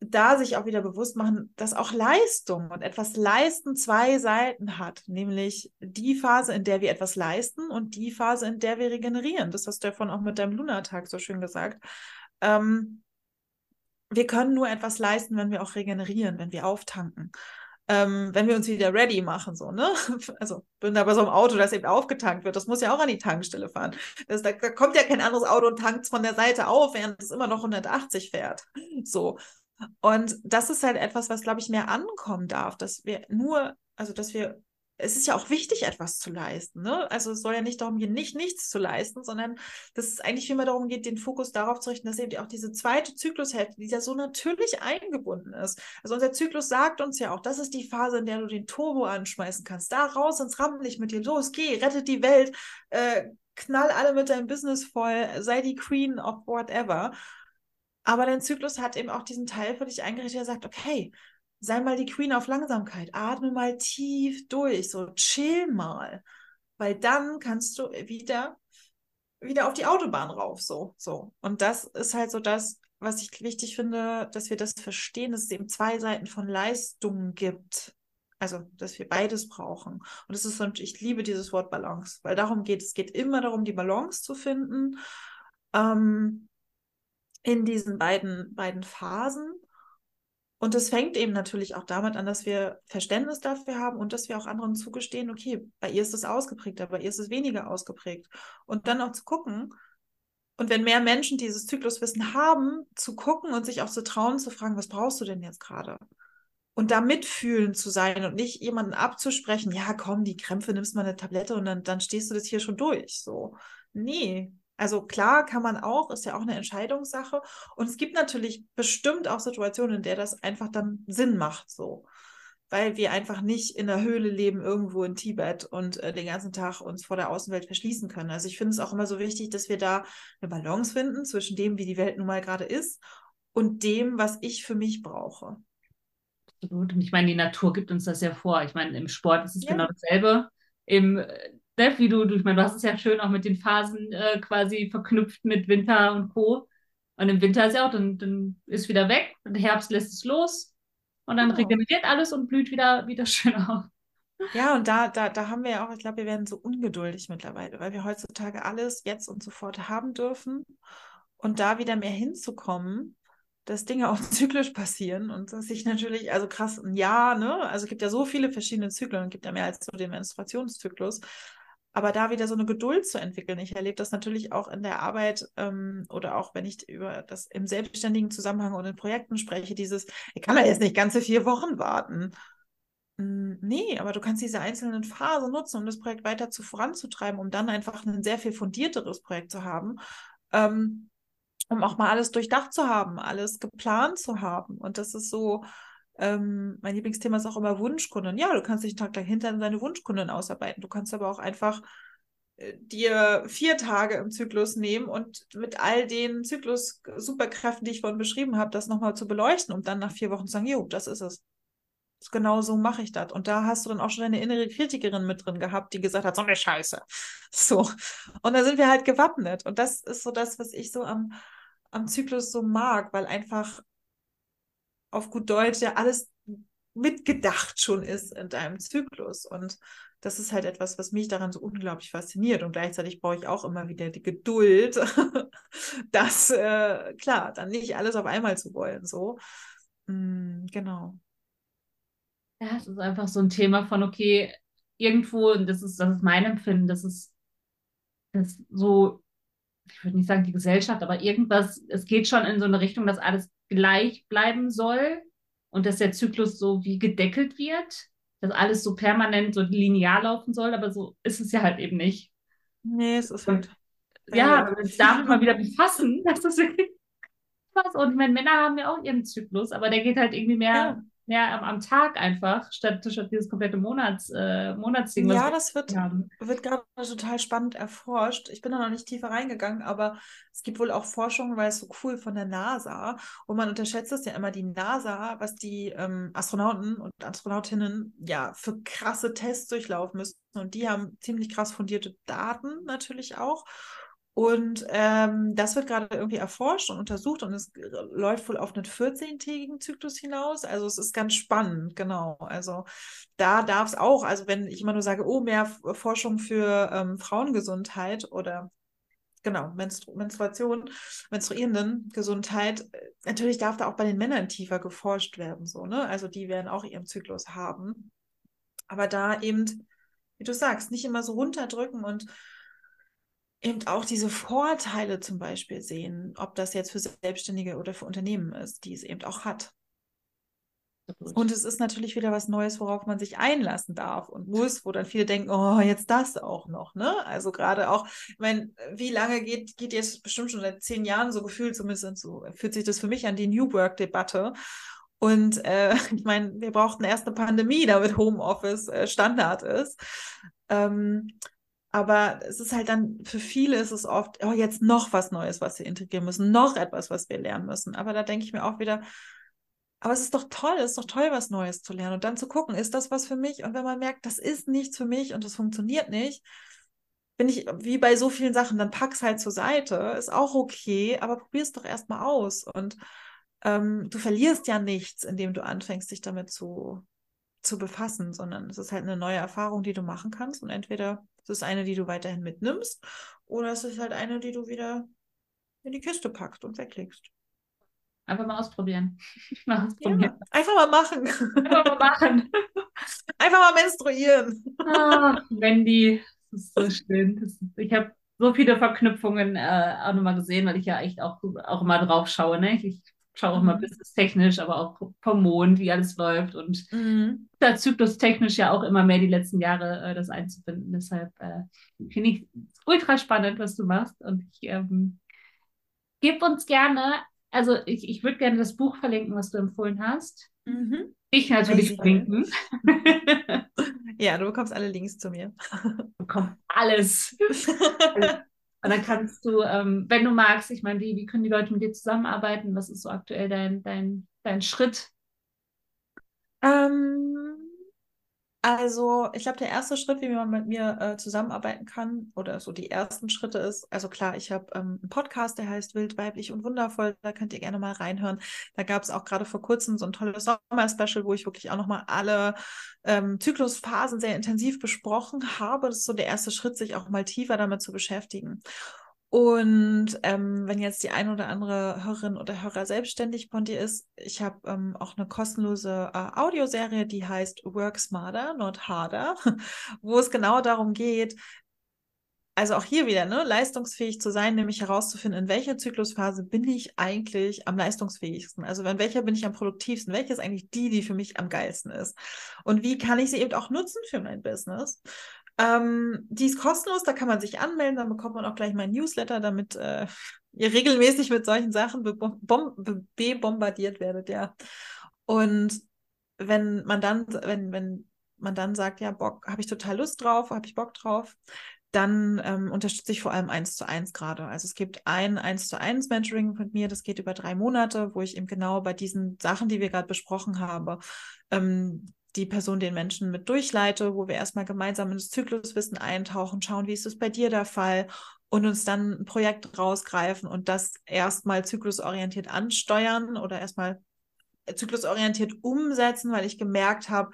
Da sich auch wieder bewusst machen, dass auch Leistung und etwas leisten zwei Seiten hat, nämlich die Phase, in der wir etwas leisten und die Phase, in der wir regenerieren. Das hast du ja vorhin auch mit deinem Lunatag so schön gesagt. Ähm, wir können nur etwas leisten, wenn wir auch regenerieren, wenn wir auftanken. Ähm, wenn wir uns wieder ready machen, so, ne? Also bin da bei so einem Auto, das eben aufgetankt wird, das muss ja auch an die Tankstelle fahren. Das, da, da kommt ja kein anderes Auto und tankt von der Seite auf, während es immer noch 180 fährt. So. Und das ist halt etwas, was, glaube ich, mehr ankommen darf, dass wir nur, also dass wir, es ist ja auch wichtig, etwas zu leisten. Ne? Also es soll ja nicht darum gehen, nicht nichts zu leisten, sondern dass es eigentlich vielmehr darum geht, den Fokus darauf zu richten, dass eben auch diese zweite Zyklushälfte, die ja so natürlich eingebunden ist. Also unser Zyklus sagt uns ja auch, das ist die Phase, in der du den Turbo anschmeißen kannst. Da raus ins Rampenlicht mit dir, los, geh, rettet die Welt, äh, knall alle mit deinem Business voll, sei die Queen of whatever. Aber dein Zyklus hat eben auch diesen Teil für dich eingerichtet, der sagt, okay, sei mal die Queen auf Langsamkeit, atme mal tief durch, so chill mal, weil dann kannst du wieder wieder auf die Autobahn rauf, so, so. Und das ist halt so das, was ich wichtig finde, dass wir das verstehen, dass es eben zwei Seiten von Leistungen gibt. Also, dass wir beides brauchen. Und das ist so, ich liebe dieses Wort Balance, weil darum geht es. Es geht immer darum, die Balance zu finden. Ähm, in diesen beiden, beiden Phasen. Und es fängt eben natürlich auch damit an, dass wir Verständnis dafür haben und dass wir auch anderen zugestehen, okay, bei ihr ist es ausgeprägter, bei ihr ist es weniger ausgeprägt. Und dann auch zu gucken, und wenn mehr Menschen dieses Zykluswissen haben, zu gucken und sich auch zu trauen, zu fragen, was brauchst du denn jetzt gerade? Und da mitfühlen zu sein und nicht jemanden abzusprechen, ja, komm, die Krämpfe, nimmst mal eine Tablette und dann, dann stehst du das hier schon durch. So. Nee, also klar kann man auch, ist ja auch eine Entscheidungssache. Und es gibt natürlich bestimmt auch Situationen, in der das einfach dann Sinn macht, so. Weil wir einfach nicht in der Höhle leben, irgendwo in Tibet und äh, den ganzen Tag uns vor der Außenwelt verschließen können. Also ich finde es auch immer so wichtig, dass wir da eine Balance finden zwischen dem, wie die Welt nun mal gerade ist und dem, was ich für mich brauche. Absolut. Und ich meine, die Natur gibt uns das ja vor. Ich meine, im Sport ist es ja. genau dasselbe. Im ne, wie du, du, ich meine, du hast es ja schön auch mit den Phasen äh, quasi verknüpft mit Winter und Co. Und im Winter ist ja auch, dann, dann ist wieder weg und im Herbst lässt es los und dann genau. regeneriert alles und blüht wieder, wieder schön auf. Ja, und da, da, da haben wir ja auch, ich glaube, wir werden so ungeduldig mittlerweile, weil wir heutzutage alles jetzt und sofort haben dürfen. Und da wieder mehr hinzukommen, dass Dinge auch zyklisch passieren und dass ich natürlich, also krass, ein Jahr, ne? Also es gibt ja so viele verschiedene Zyklen, es gibt ja mehr als nur den Menstruationszyklus aber da wieder so eine Geduld zu entwickeln. Ich erlebe das natürlich auch in der Arbeit ähm, oder auch wenn ich über das im selbstständigen Zusammenhang und in Projekten spreche, dieses, ich kann da jetzt nicht ganze vier Wochen warten. Hm, nee, aber du kannst diese einzelnen Phasen nutzen, um das Projekt weiter zu voranzutreiben, um dann einfach ein sehr viel fundierteres Projekt zu haben. Ähm, um auch mal alles durchdacht zu haben, alles geplant zu haben. Und das ist so, ähm, mein Lieblingsthema ist auch immer Wunschkunden. Ja, du kannst dich einen Tag lang hinter deine Wunschkunden ausarbeiten. Du kannst aber auch einfach äh, dir vier Tage im Zyklus nehmen und mit all den Zyklus-Superkräften, die ich vorhin beschrieben habe, das nochmal zu beleuchten und dann nach vier Wochen zu sagen, jo, das ist es. Genau so mache ich das. Und da hast du dann auch schon deine innere Kritikerin mit drin gehabt, die gesagt hat, so eine Scheiße. So. Und da sind wir halt gewappnet. Und das ist so das, was ich so am, am Zyklus so mag, weil einfach auf gut Deutsch ja alles mitgedacht schon ist in deinem Zyklus. Und das ist halt etwas, was mich daran so unglaublich fasziniert. Und gleichzeitig brauche ich auch immer wieder die Geduld, das, äh, klar, dann nicht alles auf einmal zu wollen. So. Mm, genau. Ja, es ist einfach so ein Thema von, okay, irgendwo, und das ist, das ist mein Empfinden, das ist, das so, ich würde nicht sagen die Gesellschaft, aber irgendwas, es geht schon in so eine Richtung, dass alles gleich bleiben soll und dass der Zyklus so wie gedeckelt wird, dass alles so permanent so linear laufen soll, aber so ist es ja halt eben nicht. Nee, es ist halt. Ja, wenn wir uns damit mal wieder befassen, das ist wirklich was. Und meine, Männer haben ja auch ihren Zyklus, aber der geht halt irgendwie mehr, ja. Mehr am, am, Tag einfach, statt, statt dieses komplette Monats, äh, Monatsding. Ja, das wird, wird gerade total spannend erforscht. Ich bin da noch nicht tiefer reingegangen, aber es gibt wohl auch Forschung, weil es so cool von der NASA und man unterschätzt es ja immer, die NASA, was die ähm, Astronauten und Astronautinnen ja für krasse Tests durchlaufen müssen. Und die haben ziemlich krass fundierte Daten natürlich auch. Und ähm, das wird gerade irgendwie erforscht und untersucht und es läuft wohl auf einen 14-tägigen Zyklus hinaus. Also es ist ganz spannend, genau. Also da darf es auch, also wenn ich immer nur sage, oh, mehr Forschung für ähm, Frauengesundheit oder genau, Menstru Menstruation, Menstruierenden Gesundheit, äh, natürlich darf da auch bei den Männern tiefer geforscht werden, so, ne? Also die werden auch ihren Zyklus haben. Aber da eben, wie du sagst, nicht immer so runterdrücken und eben auch diese Vorteile zum Beispiel sehen, ob das jetzt für Selbstständige oder für Unternehmen ist, die es eben auch hat. Und es ist natürlich wieder was Neues, worauf man sich einlassen darf und muss, wo dann viele denken, oh, jetzt das auch noch, ne? Also gerade auch, ich meine, wie lange geht, geht jetzt bestimmt schon seit zehn Jahren so gefühlt, zumindest so, fühlt sich das für mich an die New Work-Debatte. Und äh, ich meine, wir brauchten erst eine Pandemie, damit Homeoffice äh, Standard ist. Ähm, aber es ist halt dann, für viele ist es oft, oh, jetzt noch was Neues, was wir integrieren müssen, noch etwas, was wir lernen müssen. Aber da denke ich mir auch wieder, aber es ist doch toll, es ist doch toll, was Neues zu lernen und dann zu gucken, ist das was für mich? Und wenn man merkt, das ist nichts für mich und das funktioniert nicht, bin ich wie bei so vielen Sachen, dann pack's halt zur Seite, ist auch okay, aber probier es doch erstmal aus. Und ähm, du verlierst ja nichts, indem du anfängst, dich damit zu, zu befassen, sondern es ist halt eine neue Erfahrung, die du machen kannst. Und entweder es ist eine, die du weiterhin mitnimmst, oder es ist halt eine, die du wieder in die Kiste packst und weglegst. Einfach mal ausprobieren. mal ausprobieren. Ja, einfach mal machen. Einfach mal machen. einfach mal menstruieren. Ach, Wendy, das ist so schön. Ist, ich habe so viele Verknüpfungen äh, auch nochmal gesehen, weil ich ja echt auch, auch immer drauf schaue. Ne? Ich schaue auch mal mhm. business-technisch, aber auch vom Mond, wie alles läuft und mhm. da zyklus-technisch ja auch immer mehr die letzten Jahre äh, das einzubinden. Deshalb äh, finde ich ultra spannend, was du machst und ich ähm, gib uns gerne, also ich, ich würde gerne das Buch verlinken, was du empfohlen hast. Mhm. Ich natürlich verlinken. ja, du bekommst alle Links zu mir. Du bekommst alles. Und dann kannst du, ähm, wenn du magst, ich meine, wie, wie können die Leute mit dir zusammenarbeiten? Was ist so aktuell dein, dein, dein Schritt? Ähm, also, ich glaube, der erste Schritt, wie man mit mir äh, zusammenarbeiten kann, oder so die ersten Schritte ist, also klar, ich habe ähm, einen Podcast, der heißt Wild, Weiblich und Wundervoll, da könnt ihr gerne mal reinhören. Da gab es auch gerade vor kurzem so ein tolles Sommer-Special, wo ich wirklich auch nochmal alle ähm, Zyklusphasen sehr intensiv besprochen habe. Das ist so der erste Schritt, sich auch mal tiefer damit zu beschäftigen. Und ähm, wenn jetzt die ein oder andere Hörerin oder Hörer selbstständig von dir ist, ich habe ähm, auch eine kostenlose äh, Audioserie, die heißt Work Smarter, Not Harder, wo es genau darum geht, also auch hier wieder, ne, leistungsfähig zu sein, nämlich herauszufinden, in welcher Zyklusphase bin ich eigentlich am leistungsfähigsten? Also in welcher bin ich am produktivsten? Welche ist eigentlich die, die für mich am geilsten ist? Und wie kann ich sie eben auch nutzen für mein Business? Ähm, die ist kostenlos, da kann man sich anmelden, dann bekommt man auch gleich mein Newsletter, damit äh, ihr regelmäßig mit solchen Sachen bebombardiert werdet, ja. Und wenn man dann, wenn, wenn man dann sagt, ja, Bock, habe ich total Lust drauf, habe ich Bock drauf, dann ähm, unterstütze ich vor allem eins zu eins gerade. Also es gibt ein eins zu eins Mentoring mit mir, das geht über drei Monate, wo ich eben genau bei diesen Sachen, die wir gerade besprochen haben, ähm, die Person den Menschen mit durchleite, wo wir erstmal gemeinsam ins Zykluswissen eintauchen, schauen, wie ist es bei dir der Fall und uns dann ein Projekt rausgreifen und das erstmal zyklusorientiert ansteuern oder erstmal zyklusorientiert umsetzen, weil ich gemerkt habe,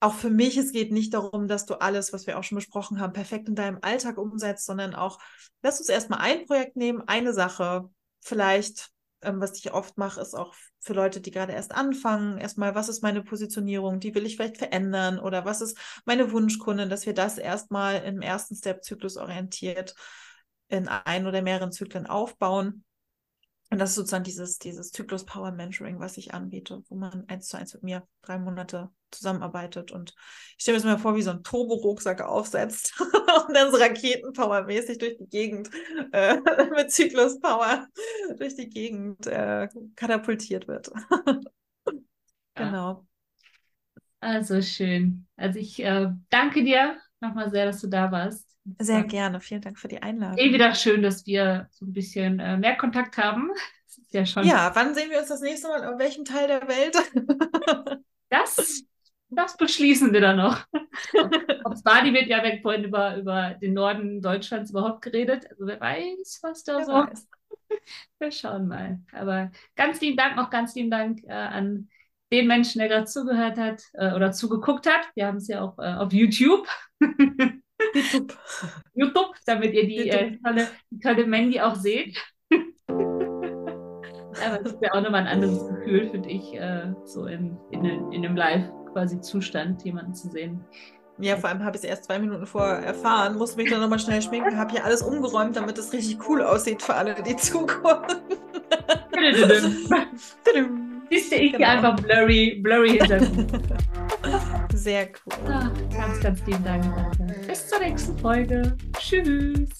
auch für mich, es geht nicht darum, dass du alles, was wir auch schon besprochen haben, perfekt in deinem Alltag umsetzt, sondern auch, lass uns erstmal ein Projekt nehmen, eine Sache, vielleicht ähm, was ich oft mache, ist auch für Leute, die gerade erst anfangen, erstmal, was ist meine Positionierung, die will ich vielleicht verändern oder was ist meine Wunschkundin, dass wir das erstmal im ersten Step zyklusorientiert in ein oder mehreren Zyklen aufbauen. Und das ist sozusagen dieses, dieses Zyklus Power Mentoring, was ich anbiete, wo man eins zu eins mit mir drei Monate zusammenarbeitet. Und ich stelle mir das mal vor, wie so ein Turbo-Rucksack aufsetzt und dann so Raketenpower-mäßig durch die Gegend äh, mit Zyklus Power durch die Gegend äh, katapultiert wird. genau. Also schön. Also ich äh, danke dir nochmal sehr, dass du da warst. Sehr gerne. Vielen Dank für die Einladung. Eh wieder schön, dass wir so ein bisschen äh, mehr Kontakt haben. Ja schon. Ja, wann sehen wir uns das nächste Mal? In welchem Teil der Welt? das, das beschließen wir dann noch. Auf Bali wird ja weg vorhin über, über den Norden Deutschlands überhaupt geredet. Also wer weiß, was da wer so. Weiß. Wir schauen mal. Aber ganz lieben Dank, noch ganz lieben Dank äh, an den Menschen, der gerade zugehört hat äh, oder zugeguckt hat. Wir haben es ja auch äh, auf YouTube. YouTube. YouTube, damit ihr die, äh, tolle, die tolle Mandy auch seht. Aber das ist ja auch nochmal ein anderes Gefühl, finde ich, äh, so in, in, in einem Live quasi Zustand, jemanden zu sehen. Ja, vor allem habe ich es erst zwei Minuten vorher erfahren, musste mich dann nochmal schnell schminken, habe hier alles umgeräumt, damit es richtig cool aussieht für alle, die zukommen. Siehst du, ich genau. einfach blurry, blurry Hintergrund. Sehr cool. Ach, ganz, ganz lieben Dank. Bis zur nächsten Folge. Tschüss.